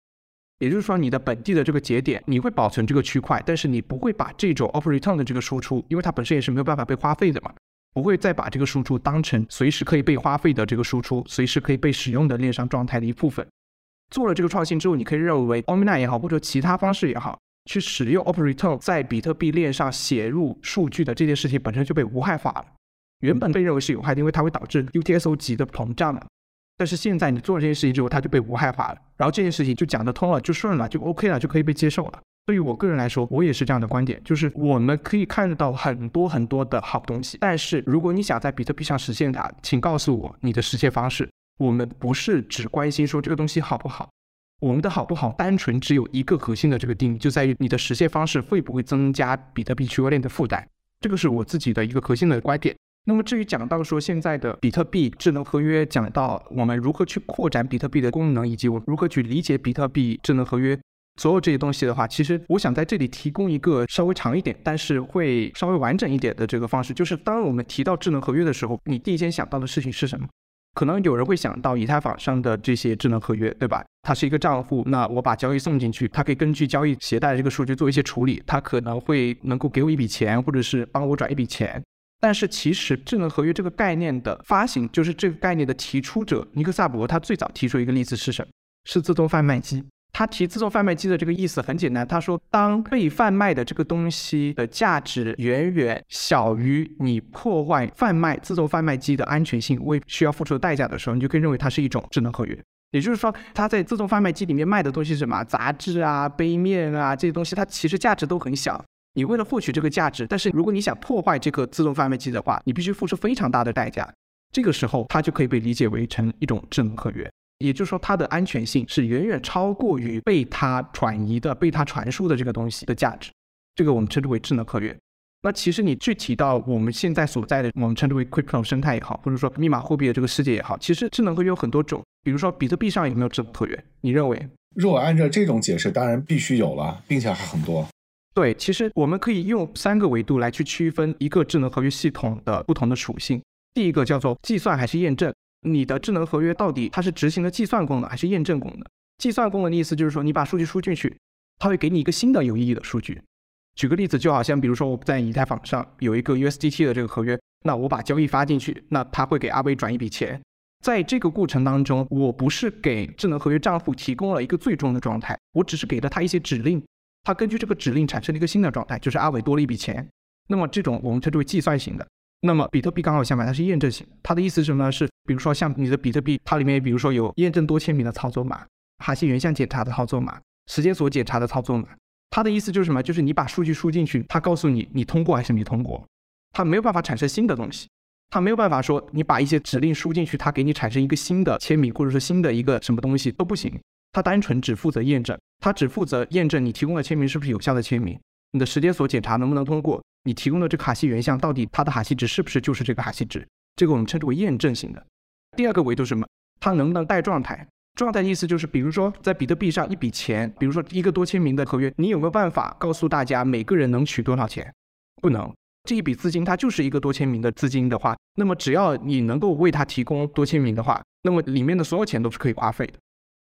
Speaker 5: 也就是说你的本地的这个节点，你会保存这个区块，但是你不会把这种 Op Return 的这个输出，因为它本身也是没有办法被花费的嘛。不会再把这个输出当成随时可以被花费的这个输出，随时可以被使用的链上状态的一部分。做了这个创新之后，你可以认为 Omni 也好，或者其他方式也好，去使用 Operator 在比特币链上写入数据的这件事情本身就被无害化了。原本被认为是有害的，因为它会导致 UTXO 级的膨胀的。但是现在你做了这件事情之后，它就被无害化了，然后这件事情就讲得通了，就顺了，就 OK 了，就可以被接受了。对于我个人来说，我也是这样的观点，就是我们可以看得到很多很多的好东西，但是如果你想在比特币上实现它，请告诉我你的实现方式。我们不是只关心说这个东西好不好，我们的好不好单纯只有一个核心的这个定义，就在于你的实现方式会不会增加比特币区块链的负担，这个是我自己的一个核心的观点。那么至于讲到说现在的比特币智能合约，讲到我们如何去扩展比特币的功能，以及我如何去理解比特币智能合约。所有这些东西的话，其实我想在这里提供一个稍微长一点，但是会稍微完整一点的这个方式，就是当我们提到智能合约的时候，你第一件想到的事情是什么？可能有人会想到以太坊上的这些智能合约，对吧？它是一个账户，那我把交易送进去，它可以根据交易携带的这个数据做一些处理，它可能会能够给我一笔钱，或者是帮我转一笔钱。但是其实智能合约这个概念的发行，就是这个概念的提出者尼克萨博，他最早提出一个例子是什么？是自动贩卖机。他提自动贩卖机的这个意思很简单，他说当被贩卖的这个东西的价值远远小于你破坏贩卖自动贩卖机的安全性为需要付出的代价的时候，你就可以认为它是一种智能合约。也就是说，它在自动贩卖机里面卖的东西是什么？杂志啊、杯面啊这些东西，它其实价值都很小。你为了获取这个价值，但是如果你想破坏这个自动贩卖机的话，你必须付出非常大的代价。这个时候，它就可以被理解为成一种智能合约。也就是说，它的安全性是远远超过于被它转移的、被它传输的这个东西的价值。这个我们称之为智能合约。那其实你具体到我们现在所在的，我们称之为 crypto 生态也好，或者说密码货币的这个世界也好，其实智能合约有很多种。比如说，比特币上有没有智能合约？你认为？
Speaker 3: 如果按照这种解释，当然必须有了，并且还很多。
Speaker 5: 对，其实我们可以用三个维度来去区分一个智能合约系统的不同的属性。第一个叫做计算还是验证。你的智能合约到底它是执行的计算功能还是验证功能？计算功能的意思就是说，你把数据输进去，它会给你一个新的有意义的数据。举个例子，就好像比如说我在以太坊上有一个 USDT 的这个合约，那我把交易发进去，那它会给阿威转一笔钱。在这个过程当中，我不是给智能合约账户提供了一个最终的状态，我只是给了他一些指令，它根据这个指令产生了一个新的状态，就是阿伟多了一笔钱。那么这种我们称之为计算型的。那么比特币刚好相反，它是验证型。它的意思是什么呢？是比如说像你的比特币，它里面比如说有验证多签名的操作码、哈希原像检查的操作码、时间锁检查的操作码。它的意思就是什么？就是你把数据输进去，它告诉你你通过还是没通过。它没有办法产生新的东西，它没有办法说你把一些指令输进去，它给你产生一个新的签名，或者说新的一个什么东西都不行。它单纯只负责验证，它只负责验证你提供的签名是不是有效的签名，你的时间锁检查能不能通过。你提供的这个哈希原像到底它的哈希值是不是就是这个哈希值？这个我们称之为验证型的。第二个维度是什么？它能不能带状态？状态意思就是，比如说在比特币上一笔钱，比如说一个多签名的合约，你有没有办法告诉大家每个人能取多少钱？不能。这一笔资金它就是一个多签名的资金的话，那么只要你能够为它提供多签名的话，那么里面的所有钱都是可以花费的。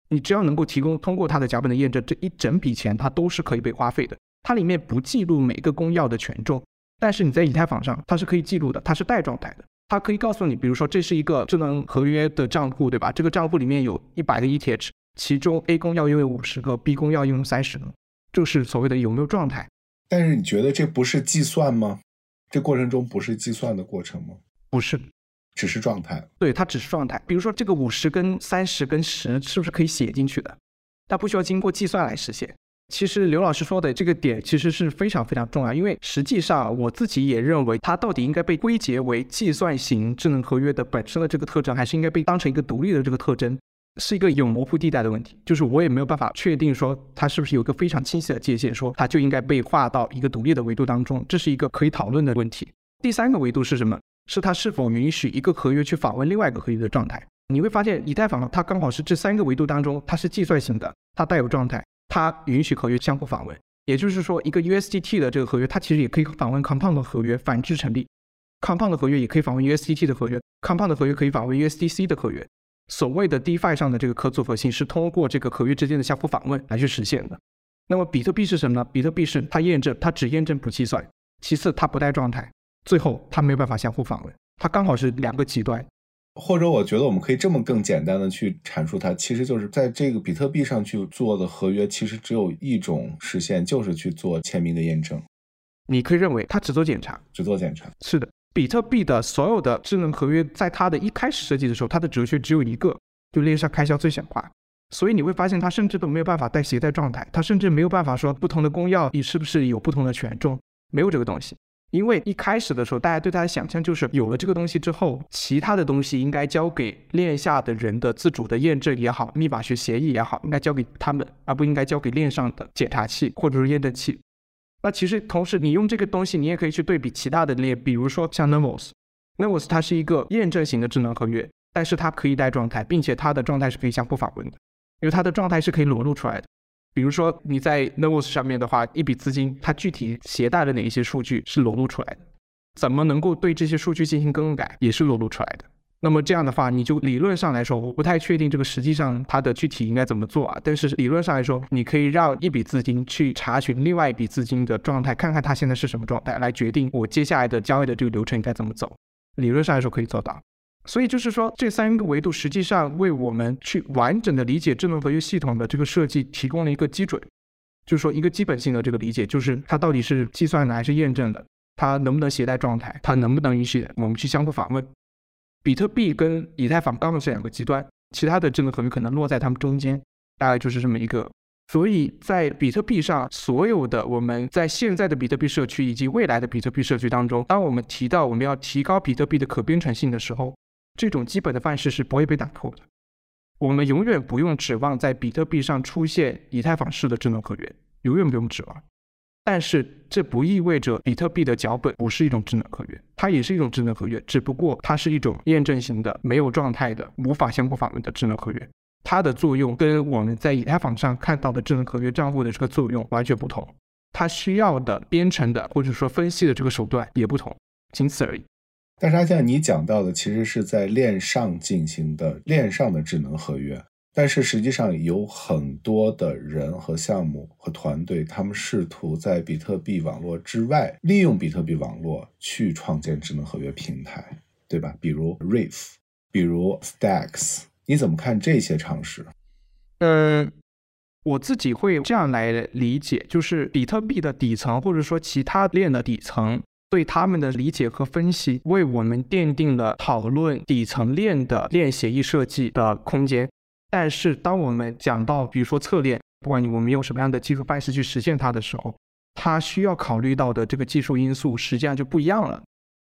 Speaker 5: 你只要能够提供通过它的脚本的验证，这一整笔钱它都是可以被花费的。它里面不记录每个公钥的权重。但是你在以太坊上，它是可以记录的，它是带状态的，它可以告诉你，比如说这是一个智能合约的账户，对吧？这个账户里面有一百个 ETH，其中 A 公钥拥有五十个，B 公钥拥有三十个，就是所谓的有没有状态。
Speaker 3: 但是你觉得这不是计算吗？这过程中不是计算的过程吗？
Speaker 5: 不是，
Speaker 3: 只是状态。
Speaker 5: 对，它只是状态。比如说这个五十跟三十跟十是不是可以写进去的？它不需要经过计算来实现。其实刘老师说的这个点其实是非常非常重要，因为实际上我自己也认为，它到底应该被归结为计算型智能合约的本身的这个特征，还是应该被当成一个独立的这个特征，是一个有模糊地带的问题。就是我也没有办法确定说它是不是有一个非常清晰的界限，说它就应该被划到一个独立的维度当中，这是一个可以讨论的问题。第三个维度是什么？是它是否允许一个合约去访问另外一个合约的状态？你会发现，以太坊它刚好是这三个维度当中，它是计算型的，它带有状态。它允许合约相互访问，也就是说，一个 USDT 的这个合约，它其实也可以访问 Compound 的合约，反之成立。Compound 的合约也可以访问 USDT 的合约，Compound 的合约可以访问 USDC 的合约。所谓的 DeFi 上的这个可组合性是通过这个合约之间的相互访问来去实现的。那么比特币是什么呢？比特币是它验证，它只验证不计算。其次，它不带状态。最后，它没有办法相互访问。它刚好是两个极端。
Speaker 3: 或者我觉得我们可以这么更简单的去阐述它，其实就是在这个比特币上去做的合约，其实只有一种实现，就是去做签名的验证。
Speaker 5: 你可以认为它只做检查，
Speaker 3: 只做检查。
Speaker 5: 是的，比特币的所有的智能合约，在它的一开始设计的时候，它的哲学只有一个，就链上开销最小化。所以你会发现，它甚至都没有办法带携带状态，它甚至没有办法说不同的公钥你是不是有不同的权重，没有这个东西。因为一开始的时候，大家对它的想象就是有了这个东西之后，其他的东西应该交给链下的人的自主的验证也好，密码学协议也好，应该交给他们，而不应该交给链上的检查器或者是验证器。那其实同时，你用这个东西，你也可以去对比其他的链，比如说像 Nervos，Nervos 它是一个验证型的智能合约，但是它可以带状态，并且它的状态是可以相互访问的，因为它的状态是可以裸露出来的。比如说你在 Novos 上面的话，一笔资金它具体携带了哪一些数据是裸露出来的，怎么能够对这些数据进行更改，也是裸露出来的。那么这样的话，你就理论上来说，我不太确定这个实际上它的具体应该怎么做啊。但是理论上来说，你可以让一笔资金去查询另外一笔资金的状态，看看它现在是什么状态，来决定我接下来的交易的这个流程应该怎么走。理论上来说可以做到。所以就是说，这三个维度实际上为我们去完整的理解智能合约系统的这个设计提供了一个基准，就是说一个基本性的这个理解，就是它到底是计算的还是验证的，它能不能携带状态，它能不能允许我们去相互访问。比特币跟以太坊刚好是两个极端，其他的智能合约可能落在它们中间，大概就是这么一个。所以在比特币上，所有的我们在现在的比特币社区以及未来的比特币社区当中，当我们提到我们要提高比特币的可编程性的时候，这种基本的范式是不会被打破的。我们永远不用指望在比特币上出现以太坊式的智能合约，永远不用指望。但是这不意味着比特币的脚本不是一种智能合约，它也是一种智能合约，只不过它是一种验证型的、没有状态的、无法相互访问的智能合约。它的作用跟我们在以太坊上看到的智能合约账户的这个作用完全不同，它需要的编程的或者说分析的这个手段也不同，仅此而已。
Speaker 3: 但是阿健，你讲到的其实是在链上进行的链上的智能合约。但是实际上有很多的人和项目和团队，他们试图在比特币网络之外，利用比特币网络去创建智能合约平台，对吧？比如 Reef，比如 Stacks，你怎么看这些尝试？
Speaker 5: 嗯，我自己会这样来理解，就是比特币的底层或者说其他链的底层，对他们的理解和分析，为我们奠定了讨论底层链的链协议设计的空间。但是，当我们讲到，比如说侧链，不管我们用什么样的技术范式去实现它的时候，它需要考虑到的这个技术因素实际上就不一样了。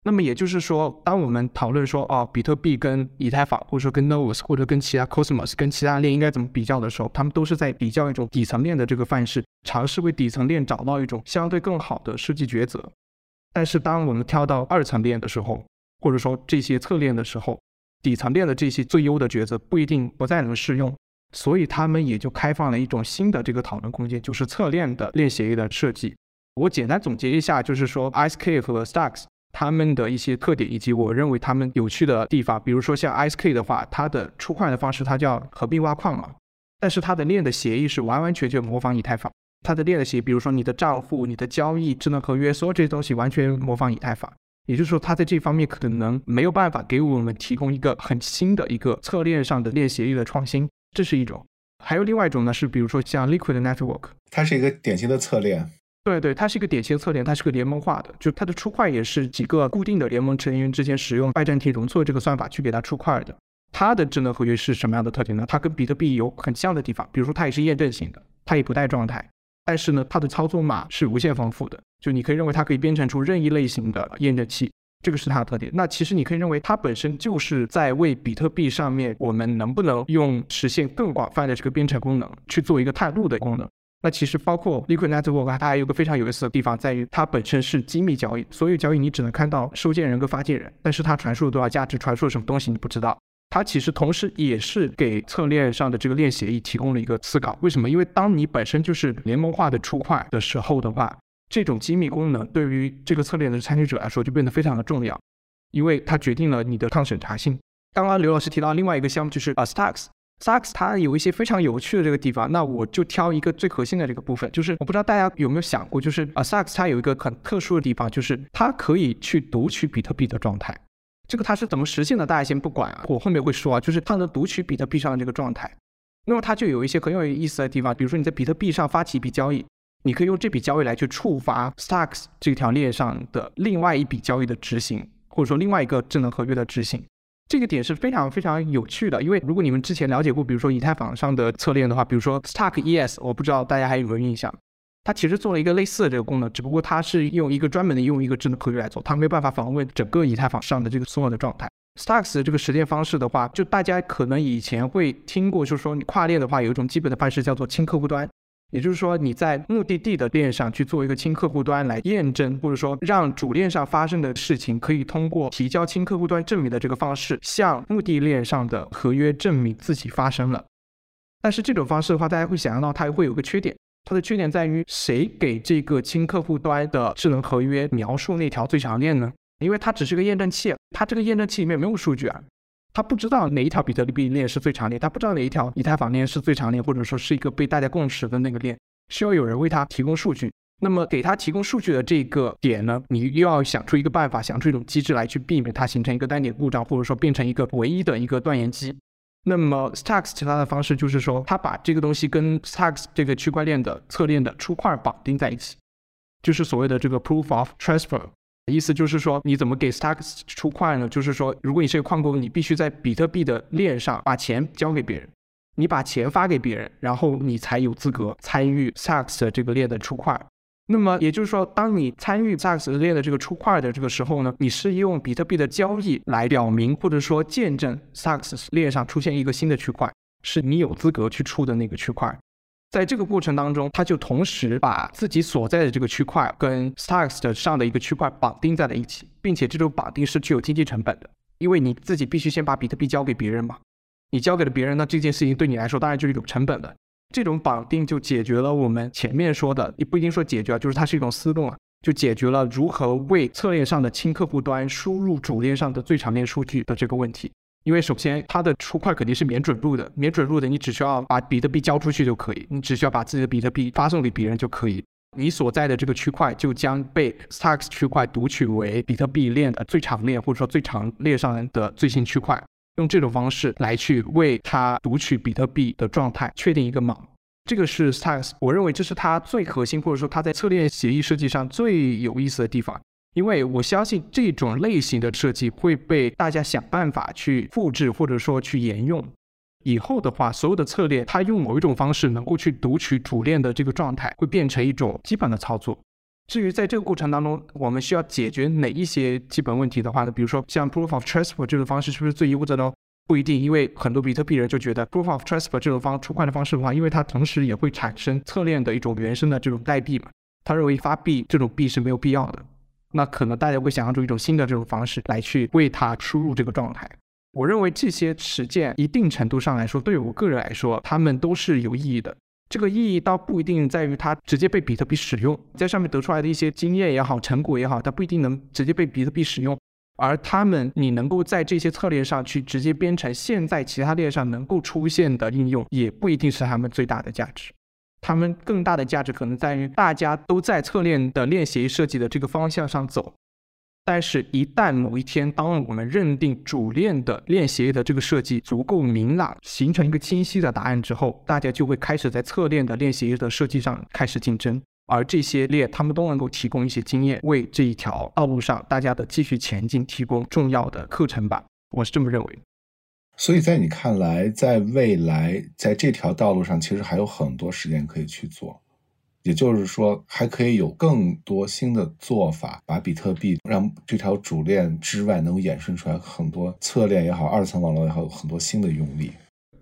Speaker 5: 那么也就是说，当我们讨论说，哦，比特币跟以太坊，或者说跟 Novus，或者跟其他 Cosmos，跟其他链应该怎么比较的时候，他们都是在比较一种底层链的这个范式，尝试为底层链找到一种相对更好的设计抉择。但是，当我们跳到二层链的时候，或者说这些侧链的时候，底层链的这些最优的抉择不一定不再能适用，所以他们也就开放了一种新的这个讨论空间，就是侧链的链协议的设计。我简单总结一下，就是说 IceK 和 Stacks 他们的一些特点，以及我认为他们有趣的地方。比如说像 IceK 的话，它的出块的方式它叫合并挖矿嘛，但是它的链的协议是完完全全模仿以太坊。它的链的协议，比如说你的账户、你的交易、智能合约，所有这些东西完全模仿以太坊。也就是说，它在这方面可能没有办法给我们提供一个很新的一个侧链上的链协议的创新，这是一种。还有另外一种呢，是比如说像 Liquid Network，
Speaker 3: 它是一个典型的侧链。
Speaker 5: 对对，它是一个典型的侧链，它是个联盟化的，就它的出块也是几个固定的联盟成员之间使用拜占庭容错这个算法去给它出块的。它的智能合约是什么样的特点呢？它跟比特币有很像的地方，比如说它也是验证型的，它也不带状态。但是呢，它的操作码是无限丰富的，就你可以认为它可以编程出任意类型的验证器，这个是它的特点。那其实你可以认为它本身就是在为比特币上面我们能不能用实现更广泛的这个编程功能去做一个探路的功能。那其实包括 Liquid Network，它还有个非常有意思的地方在于它本身是机密交易，所有交易你只能看到收件人跟发件人，但是它传输了多少价值，传输了什么东西你不知道。它其实同时也是给侧链上的这个链协议提供了一个思考。为什么？因为当你本身就是联盟化的出块的时候的话，这种机密功能对于这个侧链的参与者来说就变得非常的重要，因为它决定了你的抗审查性。刚刚刘老师提到另外一个项目就是啊，Stacks，Stacks 它有一些非常有趣的这个地方，那我就挑一个最核心的这个部分，就是我不知道大家有没有想过，就是啊，Stacks 它有一个很特殊的地方，就是它可以去读取比特币的状态。这个它是怎么实现的？大家先不管啊，我后面会说啊，就是它能读取比特币上的这个状态，那么它就有一些很有意思的地方，比如说你在比特币上发起一笔交易，你可以用这笔交易来去触发 Stacks 这条链上的另外一笔交易的执行，或者说另外一个智能合约的执行，这个点是非常非常有趣的，因为如果你们之前了解过，比如说以太坊上的侧链的话，比如说 Stack ES，我不知道大家还有没有印象。它其实做了一个类似的这个功能，只不过它是用一个专门的用一个智能合约来做，它没有办法访问整个以太坊上的这个所有的状态。Stacks 这个实践方式的话，就大家可能以前会听过，就是说你跨链的话，有一种基本的方式叫做轻客户端，也就是说你在目的地的链上去做一个轻客户端来验证，或者说让主链上发生的事情可以通过提交轻客户端证明的这个方式，向目的链上的合约证明自己发生了。但是这种方式的话，大家会想象到它会有个缺点，它的缺点在于谁给这个轻客户端的智能合约描述那条最长链呢？因为它只是个验证器，它这个验证器里面没有数据啊，它不知道哪一条比特币链是最长链，它不知道哪一条以太坊链是最长链，或者说是一个被大家共识的那个链，需要有人为它提供数据。那么给它提供数据的这个点呢，你又要想出一个办法，想出一种机制来去避免它形成一个单点故障，或者说变成一个唯一的一个断言机。那么 Stacks 其他的方式就是说，它把这个东西跟 Stacks 这个区块链的侧链的出块绑定在一起，就是所谓的这个 Proof of Transfer。意思就是说，你怎么给 Stacks 出块呢？就是说，如果你是个矿工，你必须在比特币的链上把钱交给别人，你把钱发给别人，然后你才有资格参与 Stacks 的这个链的出块。那么也就是说，当你参与 SaaS 链的这个出块的这个时候呢，你是用比特币的交易来表明或者说见证 SaaS 链上出现一个新的区块，是你有资格去出的那个区块。在这个过程当中，他就同时把自己所在的这个区块跟 Stacks 的上的一个区块绑定在了一起，并且这种绑定是具有经济成本的，因为你自己必须先把比特币交给别人嘛，你交给了别人，那这件事情对你来说当然就是有成本的。这种绑定就解决了我们前面说的，也不一定说解决，就是它是一种思路啊，就解决了如何为侧链上的轻客户端输入主链上的最长链数据的这个问题。因为首先它的出块肯定是免准入的，免准入的你只需要把比特币交出去就可以，你只需要把自己的比特币发送给别人就可以，你所在的这个区块就将被 Stacks 区块读取为比特币链的最长链或者说最长链上的最新区块。用这种方式来去为它读取比特币的状态确定一个码，这个是 Stacks，我认为这是它最核心或者说它在侧链协议设计上最有意思的地方，因为我相信这种类型的设计会被大家想办法去复制或者说去沿用。以后的话，所有的侧链它用某一种方式能够去读取主链的这个状态，会变成一种基本的操作。至于在这个过程当中，我们需要解决哪一些基本问题的话呢？比如说像 Proof of Transfer 这种方式是不是最优的呢？不一定，因为很多比特币人就觉得 Proof of Transfer 这种方出块的方式的话，因为它同时也会产生侧链的一种原生的这种代币嘛，他认为发币这种币是没有必要的。那可能大家会想象出一种新的这种方式来去为它输入这个状态。我认为这些实践一定程度上来说，对于我个人来说，他们都是有意义的。这个意义倒不一定在于它直接被比特币使用，在上面得出来的一些经验也好、成果也好，它不一定能直接被比特币使用。而他们，你能够在这些策略上去直接编程，现在其他链上能够出现的应用，也不一定是他们最大的价值。他们更大的价值可能在于大家都在侧链的链协议设计的这个方向上走。但是，一旦某一天，当我们认定主链的链协议的这个设计足够明朗，形成一个清晰的答案之后，大家就会开始在侧链的链协议的设计上开始竞争。而这些链，他们都能够提供一些经验，为这一条道路上大家的继续前进提供重要的课程吧。我是这么认为。
Speaker 3: 所以在你看来，在未来，在这条道路上，其实还有很多时间可以去做。也就是说，还可以有更多新的做法，把比特币让这条主链之外能衍生出来很多侧链也好，二层网络也好，有很多新的用例。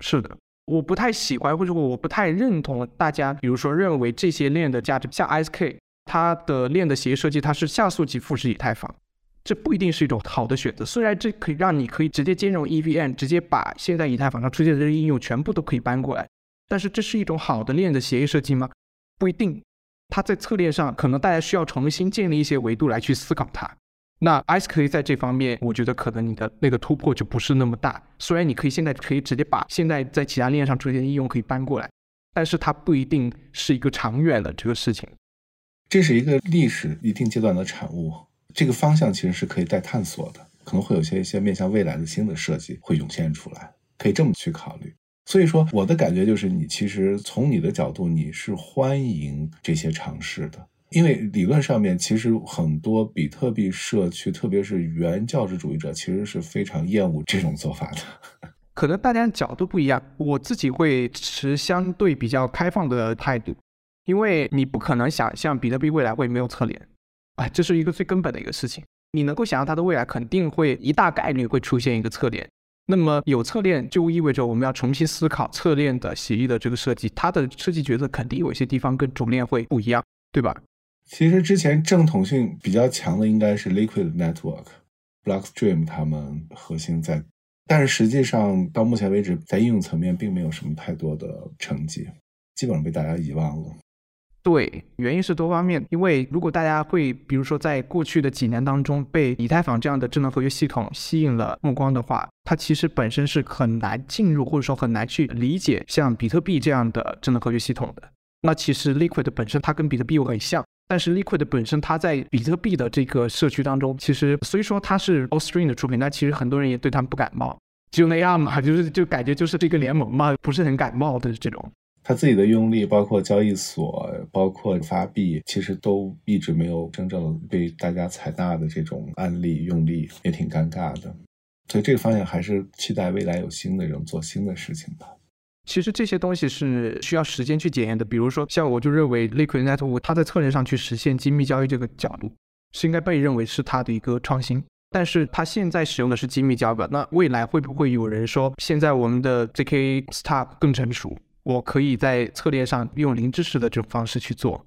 Speaker 5: 是的，我不太喜欢或者我不太认同大家，比如说认为这些链的价值，像 SK 它的链的协议设计，它是下速级复制以太坊，这不一定是一种好的选择。虽然这可以让你可以直接兼容 EVM，直接把现在以太坊上出现的这些应用全部都可以搬过来，但是这是一种好的链的协议设计吗？不一定，它在策略上可能大家需要重新建立一些维度来去思考它。那 IceK 在这方面，我觉得可能你的那个突破就不是那么大。虽然你可以现在可以直接把现在在其他链上出现的应用可以搬过来，但是它不一定是一个长远的这个事情。
Speaker 3: 这是一个历史一定阶段的产物，这个方向其实是可以再探索的，可能会有些一些面向未来的新的设计会涌现出来，可以这么去考虑。所以说，我的感觉就是，你其实从你的角度，你是欢迎这些尝试的，因为理论上面，其实很多比特币社区，特别是原教旨主义者，其实是非常厌恶这种做法的。
Speaker 5: 可能大家角度不一样，我自己会持相对比较开放的态度，因为你不可能想象比特币未来会没有侧脸，啊，这是一个最根本的一个事情。你能够想象它的未来肯定会一大概率会出现一个侧脸。那么有侧链就意味着我们要重新思考侧链的协议的这个设计，它的设计角色肯定有一些地方跟主链会不一样，对吧？
Speaker 3: 其实之前正统性比较强的应该是 Liquid Network、Blockstream，他们核心在但是实际上到目前为止，在应用层面并没有什么太多的成绩，基本上被大家遗忘了。
Speaker 5: 对，原因是多方面。因为如果大家会，比如说在过去的几年当中被以太坊这样的智能合约系统吸引了目光的话，它其实本身是很难进入或者说很难去理解像比特币这样的智能合约系统的。那其实 Liquid 本身它跟比特币又很像，但是 Liquid 本身它在比特币的这个社区当中，其实虽说它是 Allstream 的出品，但其实很多人也对他们不感冒，就那样嘛，就是就感觉就是这个联盟嘛，不是很感冒的这种。
Speaker 3: 他自己的用力，包括交易所，包括发币，其实都一直没有真正被大家采纳的这种案例用力，也挺尴尬的。所以这个方向还是期待未来有新的人做新的事情吧。
Speaker 5: 其实这些东西是需要时间去检验的。比如说，像我就认为 Liquid Network 它在策略上去实现精密交易这个角度，是应该被认为是它的一个创新。但是它现在使用的是精密交易，那未来会不会有人说，现在我们的 ZK Stack 更成熟？我可以在策略上用零知识的这种方式去做，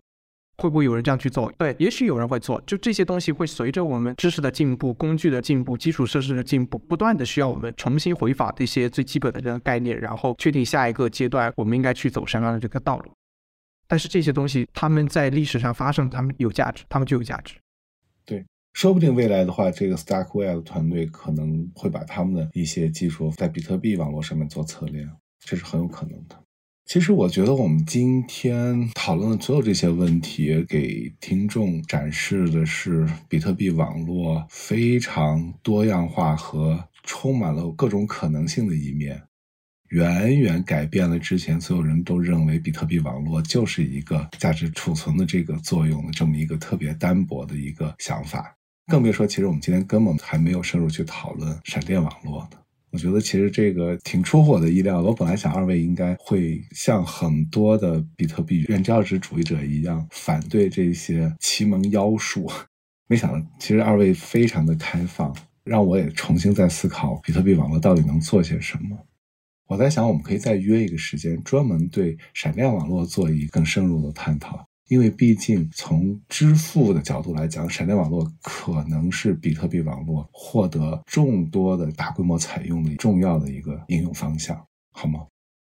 Speaker 5: 会不会有人这样去做？对，也许有人会做。就这些东西会随着我们知识的进步、工具的进步、基础设施的进步，不断的需要我们重新回访这些最基本的这个概念，然后确定下一个阶段我们应该去走什么样的这个道路。但是这些东西他们在历史上发生，他们有价值，他们就有价值。
Speaker 3: 对，说不定未来的话，这个 Stackwell 团队可能会把他们的一些技术在比特币网络上面做策略，这是很有可能的。其实我觉得我们今天讨论的所有这些问题，给听众展示的是比特币网络非常多样化和充满了各种可能性的一面，远远改变了之前所有人都认为比特币网络就是一个价值储存的这个作用的这么一个特别单薄的一个想法。更别说，其实我们今天根本还没有深入去讨论闪电网络呢。我觉得其实这个挺出乎我的意料。我本来想二位应该会像很多的比特币原教旨主义者一样反对这些奇门妖术，没想到其实二位非常的开放，让我也重新在思考比特币网络到底能做些什么。我在想，我们可以再约一个时间，专门对闪电网络做一更深入的探讨。因为毕竟从支付的角度来讲，闪电网络可能是比特币网络获得众多的大规模采用的重要的一个应用方向，好吗？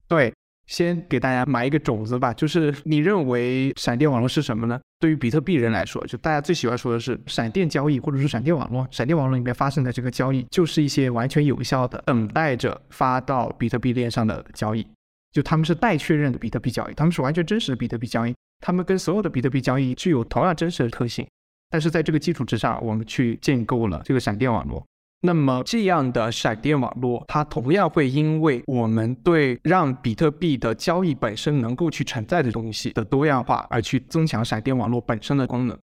Speaker 5: 对，先给大家埋一个种子吧，就是你认为闪电网络是什么呢？对于比特币人来说，就大家最喜欢说的是闪电交易，或者是闪电网络。闪电网络里面发生的这个交易，就是一些完全有效的等待着发到比特币链上的交易，就他们是待确认的比特币交易，他们是完全真实的比特币交易。它们跟所有的比特币交易具有同样真实的特性，但是在这个基础之上，我们去建构了这个闪电网络。那么这样的闪电网络，它同样会因为我们对让比特币的交易本身能够去承载的东西的多样化，而去增强闪电网络本身的功能。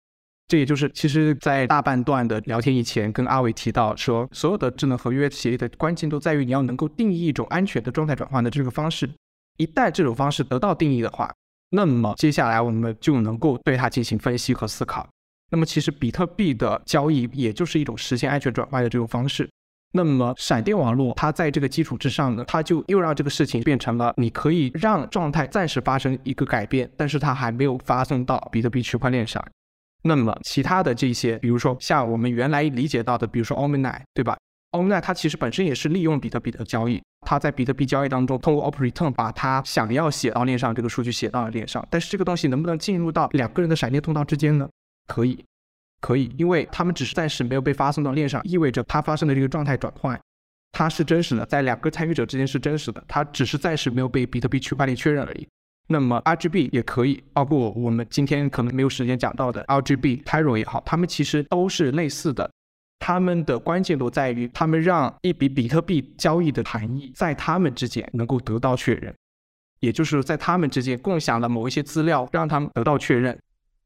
Speaker 5: 这也就是其实，在大半段的聊天以前，跟阿伟提到说，所有的智能合约协议的关键都在于你要能够定义一种安全的状态转换的这个方式。一旦这种方式得到定义的话，那么接下来我们就能够对它进行分析和思考。那么其实比特币的交易也就是一种实现安全转换的这种方式。那么闪电网络它在这个基础之上呢，它就又让这个事情变成了你可以让状态暂时发生一个改变，但是它还没有发送到比特币区块链上。那么其他的这些，比如说像我们原来理解到的，比如说 Omni，对吧？Omni 它其实本身也是利用比特币的交易。它在比特币交易当中，通过 Opt-Return 把它想要写到链上这个数据写到了链上，但是这个东西能不能进入到两个人的闪电通道之间呢？可以，可以，因为他们只是暂时没有被发送到链上，意味着它发生的这个状态转换，它是真实的，在两个参与者之间是真实的，它只是暂时没有被比特币区块链确认而已。那么 RGB 也可以，包括我们今天可能没有时间讲到的 RGB、t y r o 也好，它们其实都是类似的。他们的关键都在于，他们让一笔比特币交易的含义在他们之间能够得到确认，也就是在他们之间共享了某一些资料，让他们得到确认，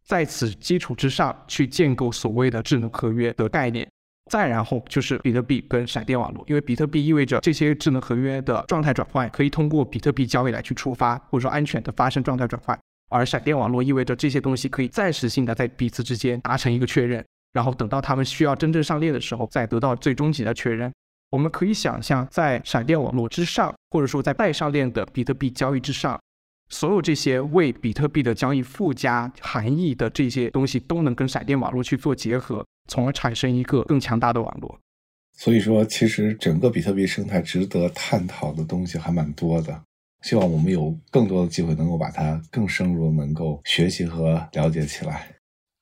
Speaker 5: 在此基础之上去建构所谓的智能合约的概念，再然后就是比特币跟闪电网络，因为比特币意味着这些智能合约的状态转换可以通过比特币交易来去触发，或者说安全的发生状态转换，而闪电网络意味着这些东西可以暂时性的在彼此之间达成一个确认。然后等到他们需要真正上链的时候，再得到最终级的确认。我们可以想象，在闪电网络之上，或者说在待上链的比特币交易之上，所有这些为比特币的交易附加含义的这些东西，都能跟闪电网络去做结合，从而产生一个更强大的网络。
Speaker 3: 所以说，其实整个比特币生态值得探讨的东西还蛮多的。希望我们有更多的机会能够把它更深入，能够学习和了解起来。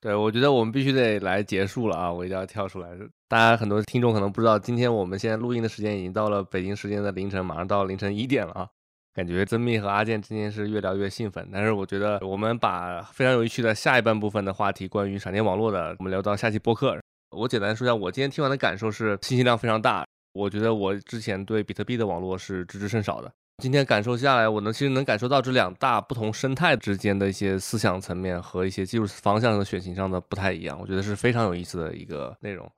Speaker 2: 对，我觉得我们必须得来结束了啊！我一定要跳出来。大家很多听众可能不知道，今天我们现在录音的时间已经到了北京时间的凌晨，马上到凌晨一点了啊！感觉曾密和阿健今天是越聊越兴奋。但是我觉得我们把非常有趣的下一半部分的话题，关于闪电网络的，我们聊到下期播客。我简单说一下，我今天听完的感受是信息量非常大。我觉得我之前对比特币的网络是知之甚少的。今天感受下来，我能其实能感受到这两大不同生态之间的一些思想层面和一些技术方向的选型上的不太一样，我觉得是非常有意思的一个内容。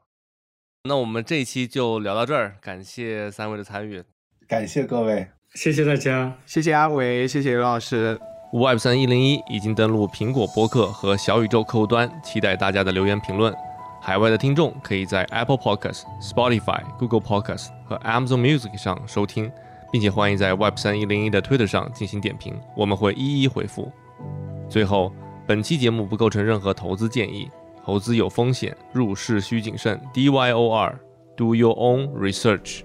Speaker 2: 那我们这一期就聊到这儿，感谢三位的参与，
Speaker 3: 感谢各位，
Speaker 4: 谢谢大家，
Speaker 5: 谢谢阿伟，谢谢刘老师。
Speaker 2: Web 三一零一已经登录苹果播客和小宇宙客户端，期待大家的留言评论。海外的听众可以在 Apple Podcast、Spotify、Google Podcast 和 Amazon Music 上收听。并且欢迎在 Web 三一零一的 Twitter 上进行点评，我们会一一回复。最后，本期节目不构成任何投资建议，投资有风险，入市需谨慎。D Y O R，Do your own research。